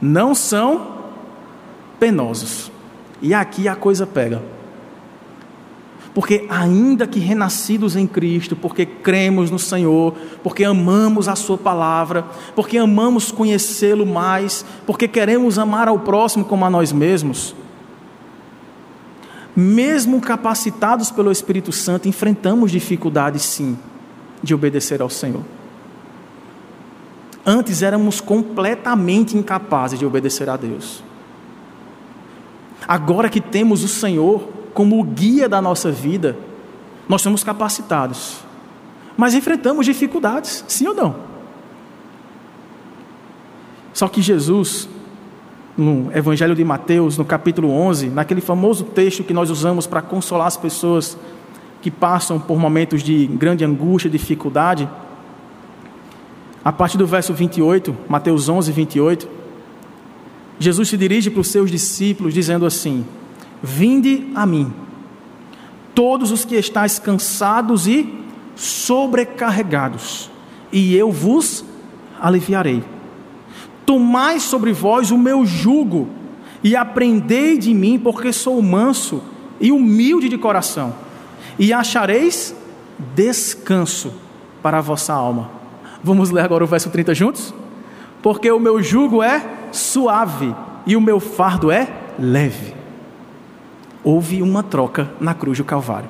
não são penosos. E aqui a coisa pega. Porque, ainda que renascidos em Cristo, porque cremos no Senhor, porque amamos a Sua palavra, porque amamos conhecê-lo mais, porque queremos amar ao próximo como a nós mesmos, mesmo capacitados pelo Espírito Santo, enfrentamos dificuldades sim de obedecer ao Senhor. Antes éramos completamente incapazes de obedecer a Deus. Agora que temos o Senhor como o guia da nossa vida, nós somos capacitados. Mas enfrentamos dificuldades, sim ou não? Só que Jesus, no Evangelho de Mateus, no capítulo 11, naquele famoso texto que nós usamos para consolar as pessoas que passam por momentos de grande angústia, dificuldade, a partir do verso 28, Mateus 11, 28, Jesus se dirige para os seus discípulos dizendo assim: Vinde a mim, todos os que estáis cansados e sobrecarregados, e eu vos aliviarei. Tomai sobre vós o meu jugo e aprendei de mim, porque sou manso e humilde de coração, e achareis descanso para a vossa alma Vamos ler agora o verso 30 juntos? Porque o meu jugo é suave e o meu fardo é leve. Houve uma troca na cruz do Calvário.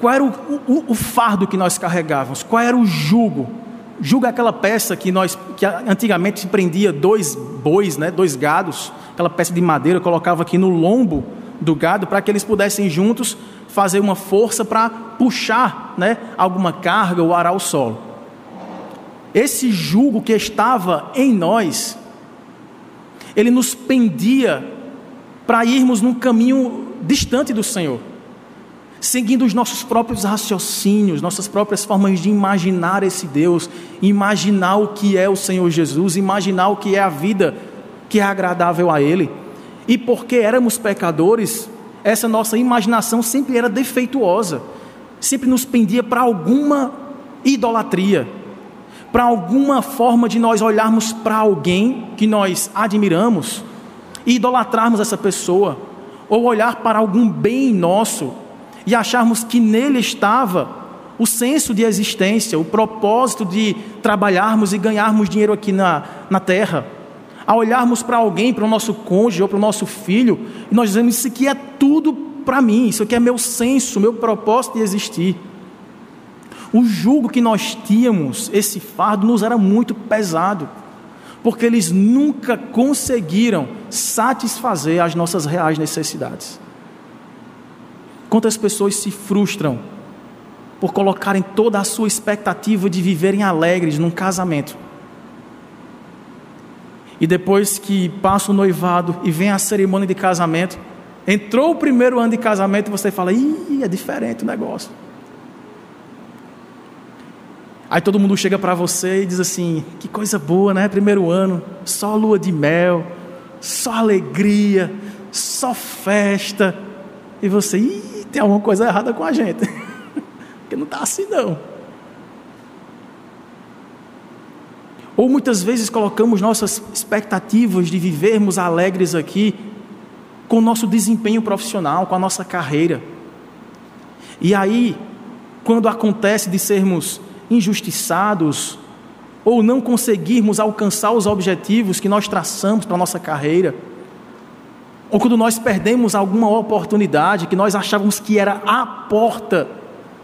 Qual era o, o, o fardo que nós carregávamos? Qual era o jugo? Jugo é aquela peça que nós que antigamente prendia dois bois, né, dois gados, aquela peça de madeira, colocava aqui no lombo do gado para que eles pudessem juntos fazer uma força para puxar né, alguma carga ou arar o solo. Esse jugo que estava em nós, ele nos pendia para irmos num caminho distante do Senhor, seguindo os nossos próprios raciocínios, nossas próprias formas de imaginar esse Deus, imaginar o que é o Senhor Jesus, imaginar o que é a vida que é agradável a Ele. E porque éramos pecadores, essa nossa imaginação sempre era defeituosa, sempre nos pendia para alguma idolatria, para alguma forma de nós olharmos para alguém que nós admiramos e idolatrarmos essa pessoa, ou olhar para algum bem nosso e acharmos que nele estava o senso de existência, o propósito de trabalharmos e ganharmos dinheiro aqui na, na terra a olharmos para alguém, para o nosso cônjuge ou para o nosso filho, e nós dizemos: Isso aqui é tudo para mim, isso aqui é meu senso, meu propósito de existir. O jugo que nós tínhamos, esse fardo, nos era muito pesado, porque eles nunca conseguiram satisfazer as nossas reais necessidades. Quantas pessoas se frustram por colocarem toda a sua expectativa de viverem alegres num casamento e depois que passa o noivado e vem a cerimônia de casamento, entrou o primeiro ano de casamento e você fala: ih, é diferente o negócio. Aí todo mundo chega para você e diz assim: que coisa boa, né? Primeiro ano, só lua de mel, só alegria, só festa. E você, ih, tem alguma coisa errada com a gente, porque não está assim não. Ou muitas vezes colocamos nossas expectativas de vivermos alegres aqui com o nosso desempenho profissional, com a nossa carreira. E aí, quando acontece de sermos injustiçados, ou não conseguirmos alcançar os objetivos que nós traçamos para a nossa carreira, ou quando nós perdemos alguma oportunidade que nós achávamos que era a porta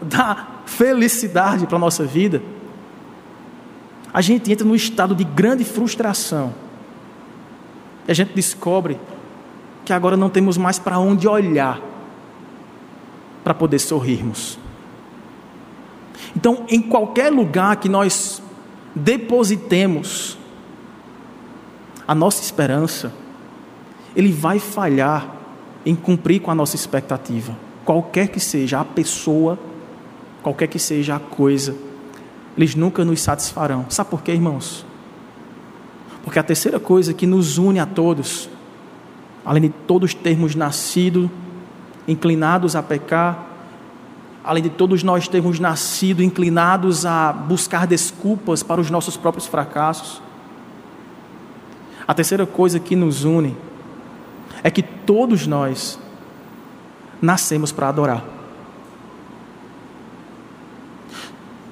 da felicidade para a nossa vida, a gente entra num estado de grande frustração. E a gente descobre que agora não temos mais para onde olhar para poder sorrirmos. Então, em qualquer lugar que nós depositemos a nossa esperança, ele vai falhar em cumprir com a nossa expectativa, qualquer que seja a pessoa, qualquer que seja a coisa eles nunca nos satisfarão. Sabe por quê, irmãos? Porque a terceira coisa que nos une a todos, além de todos termos nascido inclinados a pecar, além de todos nós termos nascido inclinados a buscar desculpas para os nossos próprios fracassos, a terceira coisa que nos une é que todos nós nascemos para adorar.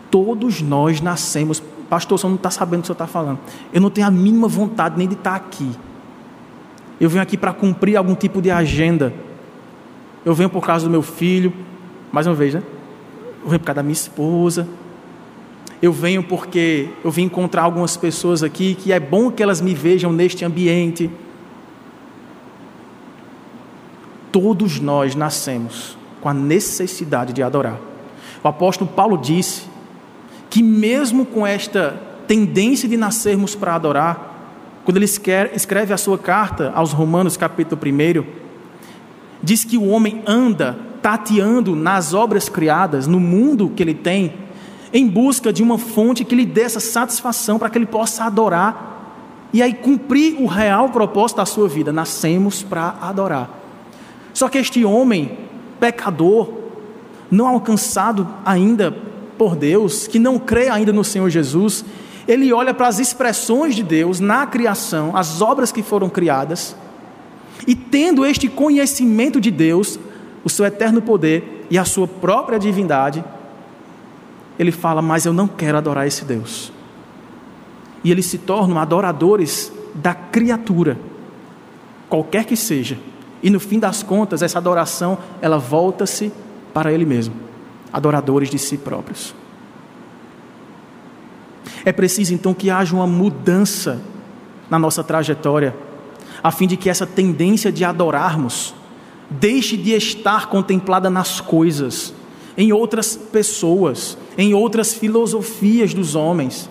Todos nós nascemos. Pastor, você não está sabendo o que você está falando. Eu não tenho a mínima vontade nem de estar aqui. Eu venho aqui para cumprir algum tipo de agenda. Eu venho por causa do meu filho, mais uma vez, né? Eu venho por causa da minha esposa. Eu venho porque eu vim encontrar algumas pessoas aqui que é bom que elas me vejam neste ambiente. Todos nós nascemos com a necessidade de adorar. O apóstolo Paulo disse que mesmo com esta tendência de nascermos para adorar, quando ele escreve a sua carta aos Romanos, capítulo 1, diz que o homem anda tateando nas obras criadas, no mundo que ele tem, em busca de uma fonte que lhe dê essa satisfação para que ele possa adorar e aí cumprir o real propósito da sua vida. Nascemos para adorar. Só que este homem, pecador, não alcançado ainda por Deus, que não crê ainda no Senhor Jesus, ele olha para as expressões de Deus na criação, as obras que foram criadas, e tendo este conhecimento de Deus, o seu eterno poder e a sua própria divindade, ele fala: Mas eu não quero adorar esse Deus. E eles se tornam adoradores da criatura, qualquer que seja. E no fim das contas, essa adoração, ela volta-se para ele mesmo, adoradores de si próprios. É preciso então que haja uma mudança na nossa trajetória, a fim de que essa tendência de adorarmos deixe de estar contemplada nas coisas, em outras pessoas, em outras filosofias dos homens,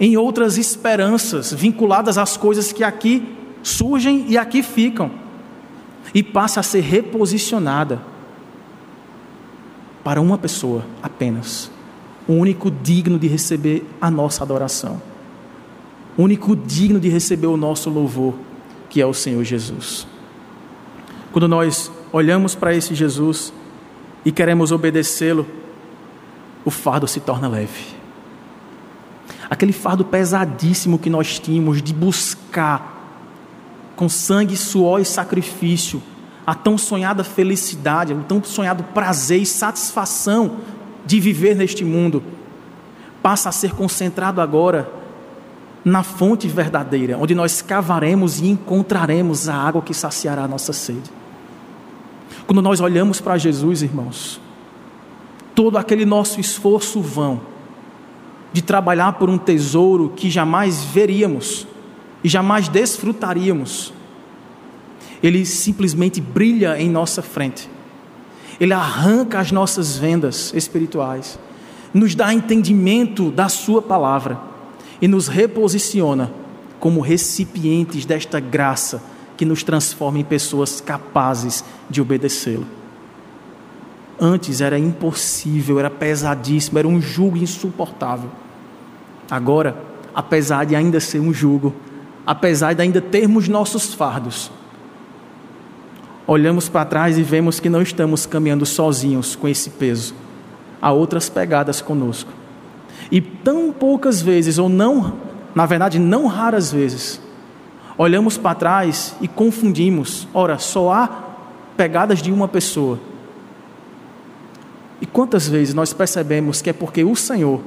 em outras esperanças vinculadas às coisas que aqui surgem e aqui ficam, e passe a ser reposicionada para uma pessoa apenas, o único digno de receber a nossa adoração, o único digno de receber o nosso louvor, que é o Senhor Jesus. Quando nós olhamos para esse Jesus e queremos obedecê-lo, o fardo se torna leve. Aquele fardo pesadíssimo que nós tínhamos de buscar com sangue, suor e sacrifício a tão sonhada felicidade, o tão sonhado prazer e satisfação de viver neste mundo, passa a ser concentrado agora na fonte verdadeira, onde nós cavaremos e encontraremos a água que saciará a nossa sede. Quando nós olhamos para Jesus, irmãos, todo aquele nosso esforço vão de trabalhar por um tesouro que jamais veríamos e jamais desfrutaríamos, ele simplesmente brilha em nossa frente. Ele arranca as nossas vendas espirituais, nos dá entendimento da Sua palavra e nos reposiciona como recipientes desta graça que nos transforma em pessoas capazes de obedecê-lo. Antes era impossível, era pesadíssimo, era um jugo insuportável. Agora, apesar de ainda ser um jugo, apesar de ainda termos nossos fardos, olhamos para trás e vemos que não estamos caminhando sozinhos com esse peso. Há outras pegadas conosco. E tão poucas vezes, ou não, na verdade, não raras vezes, olhamos para trás e confundimos. Ora, só há pegadas de uma pessoa. E quantas vezes nós percebemos que é porque o Senhor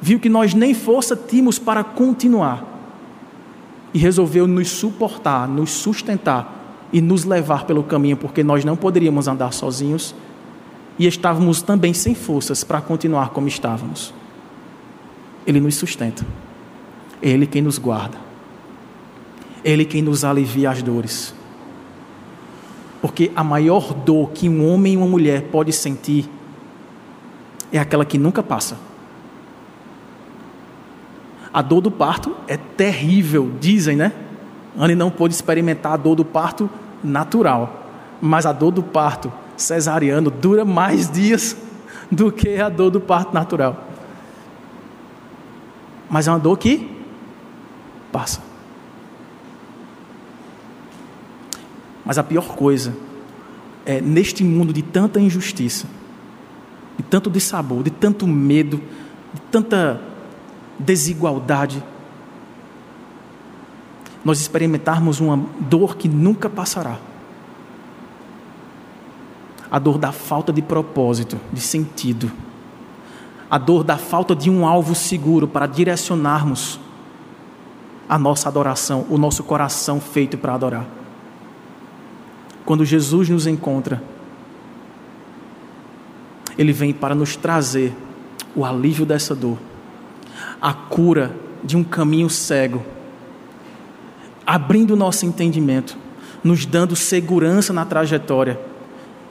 viu que nós nem força tínhamos para continuar e resolveu nos suportar, nos sustentar e nos levar pelo caminho, porque nós não poderíamos andar sozinhos e estávamos também sem forças para continuar como estávamos. Ele nos sustenta, Ele quem nos guarda, Ele quem nos alivia as dores. Porque a maior dor que um homem e uma mulher pode sentir é aquela que nunca passa. A dor do parto é terrível, dizem, né? Anne não pôde experimentar a dor do parto natural, mas a dor do parto cesariano dura mais dias do que a dor do parto natural. Mas é uma dor que passa. Mas a pior coisa é neste mundo de tanta injustiça, de tanto dissabor, de tanto medo, de tanta desigualdade, nós experimentarmos uma dor que nunca passará. A dor da falta de propósito, de sentido. A dor da falta de um alvo seguro para direcionarmos a nossa adoração, o nosso coração feito para adorar. Quando Jesus nos encontra, Ele vem para nos trazer o alívio dessa dor, a cura de um caminho cego abrindo nosso entendimento, nos dando segurança na trajetória.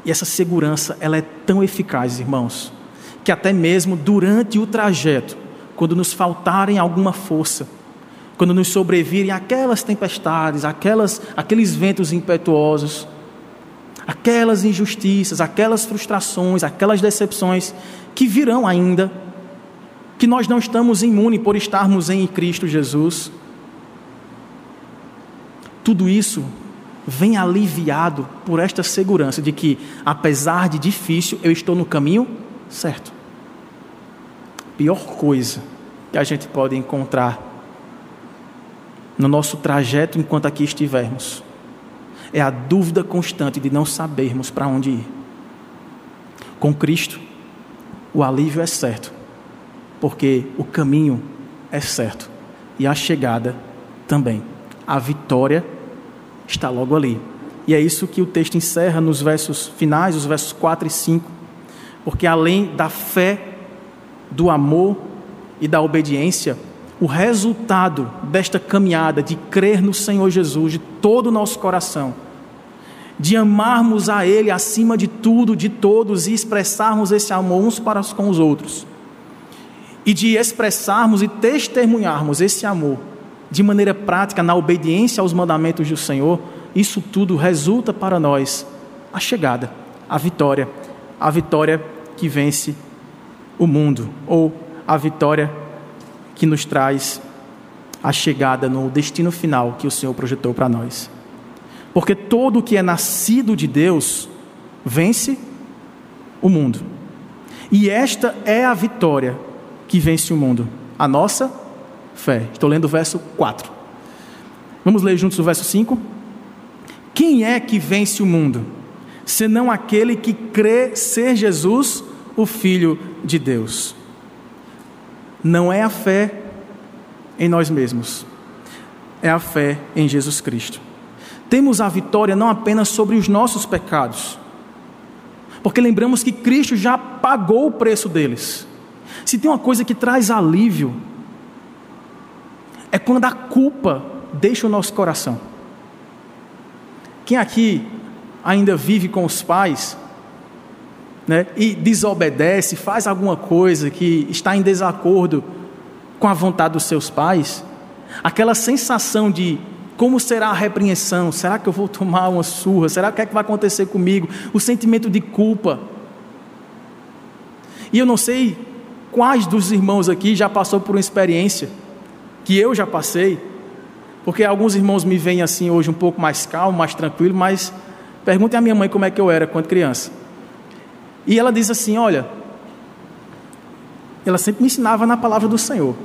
E essa segurança, ela é tão eficaz, irmãos, que até mesmo durante o trajeto, quando nos faltarem alguma força, quando nos sobrevirem aquelas tempestades, aquelas, aqueles ventos impetuosos, aquelas injustiças, aquelas frustrações, aquelas decepções que virão ainda, que nós não estamos imunes por estarmos em Cristo Jesus. Tudo isso vem aliviado por esta segurança de que, apesar de difícil, eu estou no caminho certo. Pior coisa que a gente pode encontrar no nosso trajeto enquanto aqui estivermos é a dúvida constante de não sabermos para onde ir. Com Cristo, o alívio é certo, porque o caminho é certo e a chegada também. A vitória está logo ali. E é isso que o texto encerra nos versos finais, os versos 4 e 5. Porque além da fé, do amor e da obediência, o resultado desta caminhada de crer no Senhor Jesus de todo o nosso coração, de amarmos a Ele acima de tudo, de todos e expressarmos esse amor uns para com os outros, e de expressarmos e testemunharmos esse amor de maneira prática na obediência aos mandamentos do Senhor, isso tudo resulta para nós a chegada, a vitória, a vitória que vence o mundo, ou a vitória que nos traz a chegada no destino final que o Senhor projetou para nós. Porque todo o que é nascido de Deus vence o mundo. E esta é a vitória que vence o mundo, a nossa fé. Estou lendo o verso 4. Vamos ler juntos o verso 5? Quem é que vence o mundo? Senão aquele que crê ser Jesus, o Filho de Deus. Não é a fé em nós mesmos, é a fé em Jesus Cristo. Temos a vitória não apenas sobre os nossos pecados, porque lembramos que Cristo já pagou o preço deles. Se tem uma coisa que traz alívio é quando a culpa deixa o nosso coração. Quem aqui ainda vive com os pais né, e desobedece, faz alguma coisa que está em desacordo com a vontade dos seus pais, aquela sensação de como será a repreensão? Será que eu vou tomar uma surra? Será que é que vai acontecer comigo? O sentimento de culpa. E eu não sei quais dos irmãos aqui já passou por uma experiência que eu já passei, porque alguns irmãos me veem assim hoje um pouco mais calmo, mais tranquilo, mas perguntem à minha mãe como é que eu era quando criança. E ela diz assim: Olha, ela sempre me ensinava na palavra do Senhor,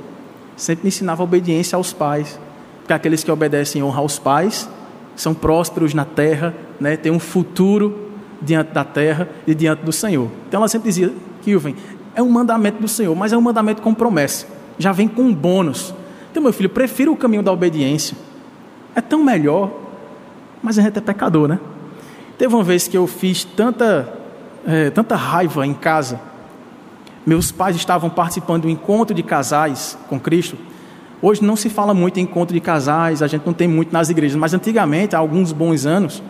sempre me ensinava a obediência aos pais, porque aqueles que obedecem honra aos pais são prósperos na terra, né, têm um futuro diante da terra e diante do Senhor. Então ela sempre dizia: Kilvin, é um mandamento do Senhor, mas é um mandamento com promessa, já vem com um bônus. Então, meu filho, prefiro o caminho da obediência. É tão melhor, mas a gente é pecador, né? Teve uma vez que eu fiz tanta, é, tanta raiva em casa. Meus pais estavam participando do encontro de casais com Cristo. Hoje não se fala muito em encontro de casais, a gente não tem muito nas igrejas, mas antigamente, há alguns bons anos,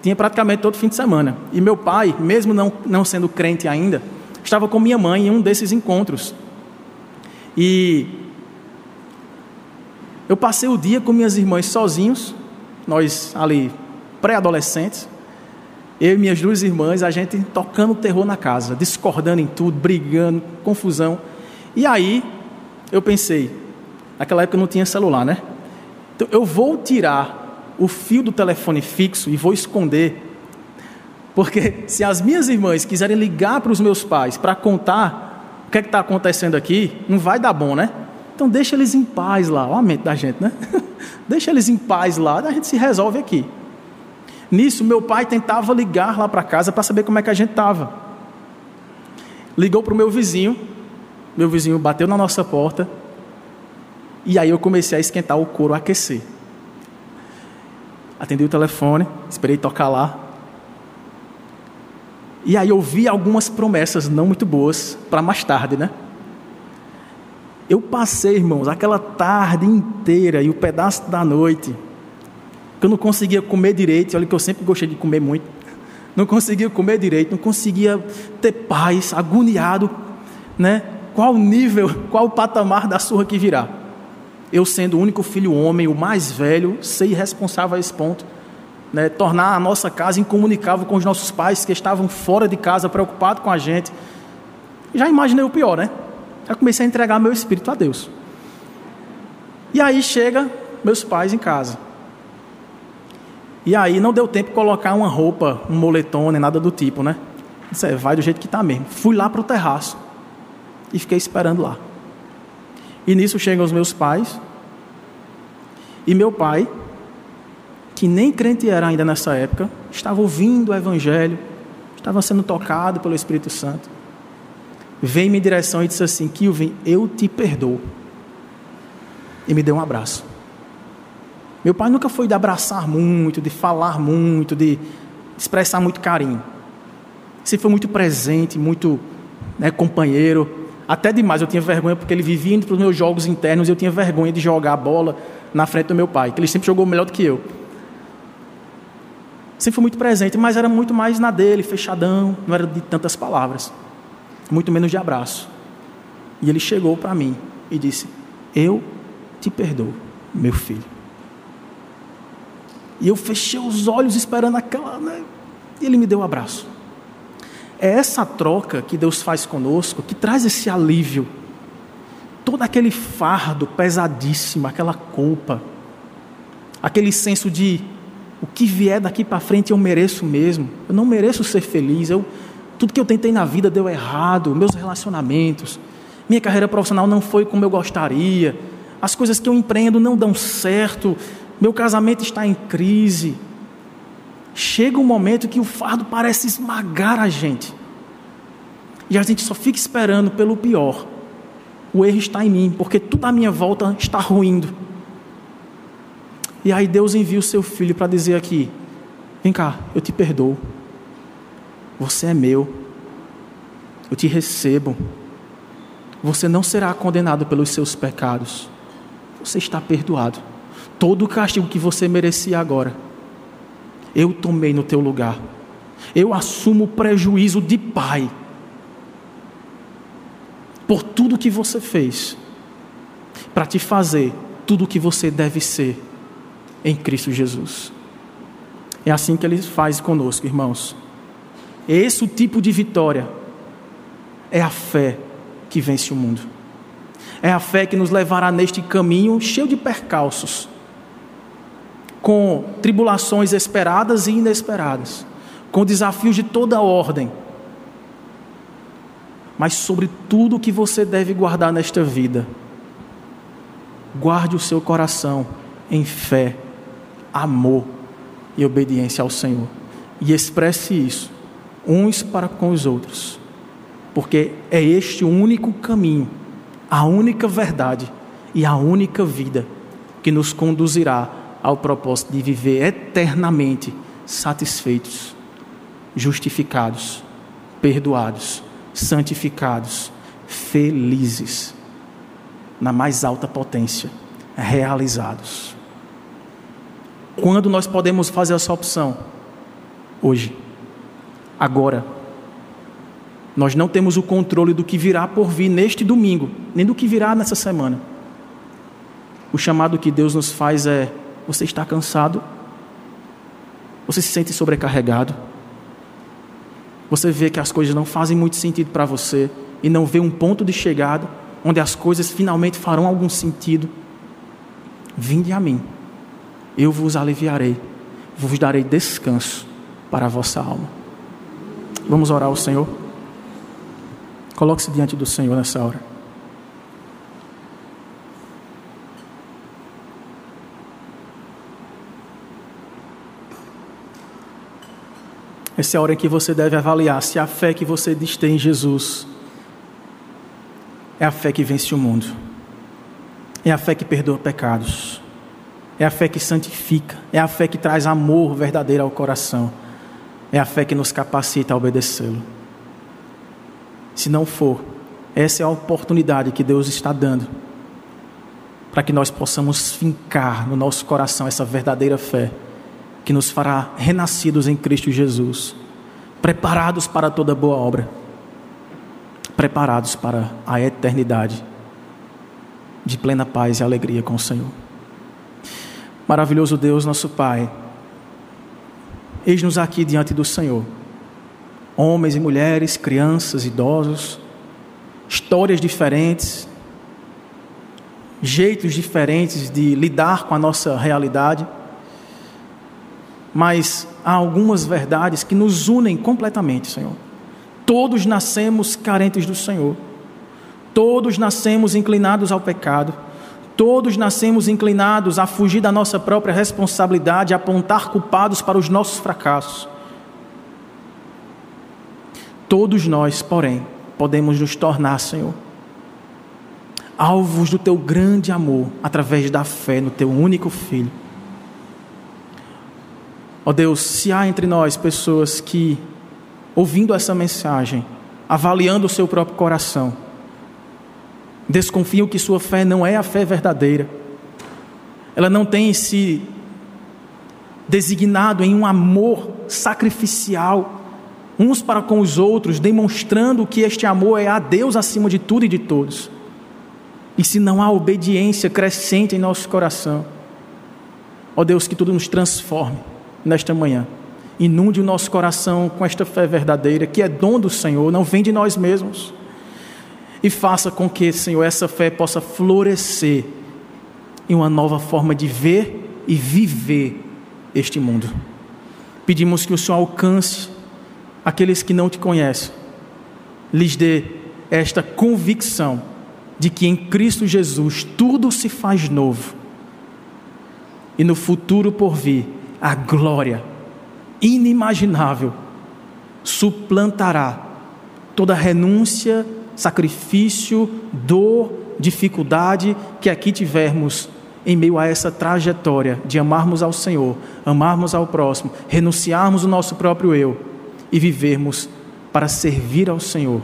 tinha praticamente todo fim de semana. E meu pai, mesmo não, não sendo crente ainda, estava com minha mãe em um desses encontros. E eu passei o dia com minhas irmãs sozinhos, nós ali pré-adolescentes, eu e minhas duas irmãs, a gente tocando terror na casa, discordando em tudo, brigando, confusão. E aí eu pensei, naquela época não tinha celular, né? Então eu vou tirar o fio do telefone fixo e vou esconder. Porque se as minhas irmãs quiserem ligar para os meus pais para contar o que é está acontecendo aqui, não vai dar bom, né? Então deixa eles em paz lá, olha a mente da gente, né? deixa eles em paz lá, a gente se resolve aqui. Nisso, meu pai tentava ligar lá para casa para saber como é que a gente estava. Ligou para o meu vizinho, meu vizinho bateu na nossa porta, e aí eu comecei a esquentar o couro, a aquecer. Atendi o telefone, esperei tocar lá. E aí eu vi algumas promessas não muito boas para mais tarde, né? Eu passei, irmãos, aquela tarde inteira e o um pedaço da noite, que eu não conseguia comer direito, olha que eu sempre gostei de comer muito, não conseguia comer direito, não conseguia ter paz, agoniado, né? qual nível, qual patamar da surra que virá. Eu sendo o único filho homem, o mais velho, ser irresponsável a esse ponto, né, tornar a nossa casa incomunicável com os nossos pais que estavam fora de casa, preocupados com a gente. Já imaginei o pior, né? Já comecei a entregar meu espírito a Deus. E aí chega meus pais em casa. E aí não deu tempo de colocar uma roupa, um moletom, nem nada do tipo, né? Isso é, vai do jeito que está mesmo. Fui lá para o terraço e fiquei esperando lá. E nisso chegam os meus pais. E meu pai, que nem crente era ainda nessa época, estava ouvindo o Evangelho, estava sendo tocado pelo Espírito Santo. Veio em direção e disse assim: Kilvin, eu te perdoo. E me deu um abraço. Meu pai nunca foi de abraçar muito, de falar muito, de expressar muito carinho. Sempre foi muito presente, muito né, companheiro. Até demais, eu tinha vergonha porque ele vivia indo para os meus jogos internos e eu tinha vergonha de jogar a bola na frente do meu pai, que ele sempre jogou melhor do que eu. Sempre foi muito presente, mas era muito mais na dele, fechadão, não era de tantas palavras, muito menos de abraço. E ele chegou para mim e disse: Eu te perdoo, meu filho. E eu fechei os olhos esperando aquela. Né? E ele me deu um abraço. É essa troca que Deus faz conosco que traz esse alívio. Todo aquele fardo pesadíssimo, aquela culpa, aquele senso de o que vier daqui para frente eu mereço mesmo. Eu não mereço ser feliz. Eu, tudo que eu tentei na vida deu errado. Meus relacionamentos, minha carreira profissional não foi como eu gostaria. As coisas que eu empreendo não dão certo meu casamento está em crise. Chega um momento que o fardo parece esmagar a gente. E a gente só fica esperando pelo pior. O erro está em mim, porque tudo à minha volta está ruindo. E aí Deus envia o seu filho para dizer aqui: Vem cá, eu te perdoo. Você é meu. Eu te recebo. Você não será condenado pelos seus pecados. Você está perdoado todo o castigo que você merecia agora, eu tomei no teu lugar. Eu assumo o prejuízo de pai por tudo que você fez, para te fazer tudo o que você deve ser em Cristo Jesus. É assim que ele faz conosco, irmãos. Esse o tipo de vitória é a fé que vence o mundo. É a fé que nos levará neste caminho cheio de percalços com tribulações esperadas e inesperadas, com desafios de toda ordem. Mas sobre tudo que você deve guardar nesta vida, guarde o seu coração em fé, amor e obediência ao Senhor. E expresse isso uns para com os outros, porque é este o único caminho, a única verdade e a única vida que nos conduzirá ao propósito de viver eternamente satisfeitos, justificados, perdoados, santificados, felizes, na mais alta potência, realizados. Quando nós podemos fazer essa opção? Hoje, agora. Nós não temos o controle do que virá por vir neste domingo, nem do que virá nessa semana. O chamado que Deus nos faz é você está cansado? Você se sente sobrecarregado? Você vê que as coisas não fazem muito sentido para você e não vê um ponto de chegada onde as coisas finalmente farão algum sentido? Vinde a mim, eu vos aliviarei, vos darei descanso para a vossa alma. Vamos orar ao Senhor? Coloque-se diante do Senhor nessa hora. Essa é a hora em que você deve avaliar se a fé que você diz ter em Jesus é a fé que vence o mundo, é a fé que perdoa pecados, é a fé que santifica, é a fé que traz amor verdadeiro ao coração, é a fé que nos capacita a obedecê-lo. Se não for, essa é a oportunidade que Deus está dando para que nós possamos fincar no nosso coração essa verdadeira fé que nos fará renascidos em Cristo Jesus, preparados para toda boa obra. preparados para a eternidade de plena paz e alegria com o Senhor. Maravilhoso Deus, nosso Pai, eis-nos aqui diante do Senhor, homens e mulheres, crianças, idosos, histórias diferentes, jeitos diferentes de lidar com a nossa realidade, mas há algumas verdades que nos unem completamente, Senhor. Todos nascemos carentes do Senhor, todos nascemos inclinados ao pecado, todos nascemos inclinados a fugir da nossa própria responsabilidade, a apontar culpados para os nossos fracassos. Todos nós, porém, podemos nos tornar, Senhor, alvos do teu grande amor através da fé no teu único filho. Ó oh Deus, se há entre nós pessoas que, ouvindo essa mensagem, avaliando o seu próprio coração, desconfiam que sua fé não é a fé verdadeira, ela não tem se designado em um amor sacrificial, uns para com os outros, demonstrando que este amor é a Deus acima de tudo e de todos e se não há obediência crescente em nosso coração, ó Deus, que tudo nos transforme nesta manhã. Inunde o nosso coração com esta fé verdadeira, que é dom do Senhor, não vem de nós mesmos. E faça com que, Senhor, essa fé possa florescer em uma nova forma de ver e viver este mundo. Pedimos que o Senhor alcance aqueles que não te conhecem, lhes dê esta convicção de que em Cristo Jesus tudo se faz novo. E no futuro por vir, a glória inimaginável suplantará toda renúncia, sacrifício, dor, dificuldade que aqui tivermos em meio a essa trajetória de amarmos ao Senhor, amarmos ao próximo, renunciarmos o nosso próprio eu e vivermos para servir ao Senhor.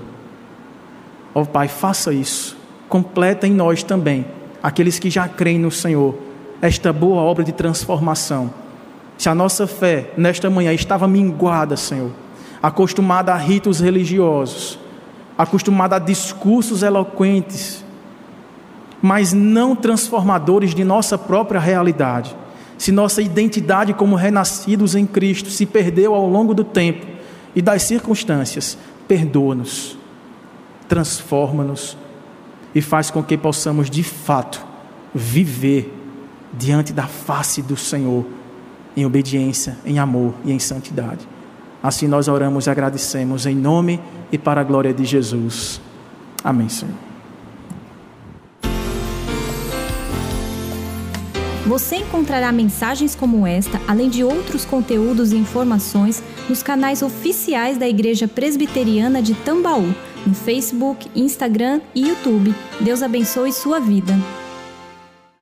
Ó oh, Pai, faça isso completa em nós também, aqueles que já creem no Senhor, esta boa obra de transformação. Se a nossa fé nesta manhã estava minguada, Senhor, acostumada a ritos religiosos, acostumada a discursos eloquentes, mas não transformadores de nossa própria realidade. Se nossa identidade como renascidos em Cristo se perdeu ao longo do tempo e das circunstâncias, perdoa-nos, transforma-nos e faz com que possamos de fato viver diante da face do Senhor em obediência, em amor e em santidade. Assim nós oramos e agradecemos em nome e para a glória de Jesus. Amém, Senhor. Você encontrará mensagens como esta, além de outros conteúdos e informações, nos canais oficiais da Igreja Presbiteriana de Tambaú no Facebook, Instagram e YouTube. Deus abençoe sua vida.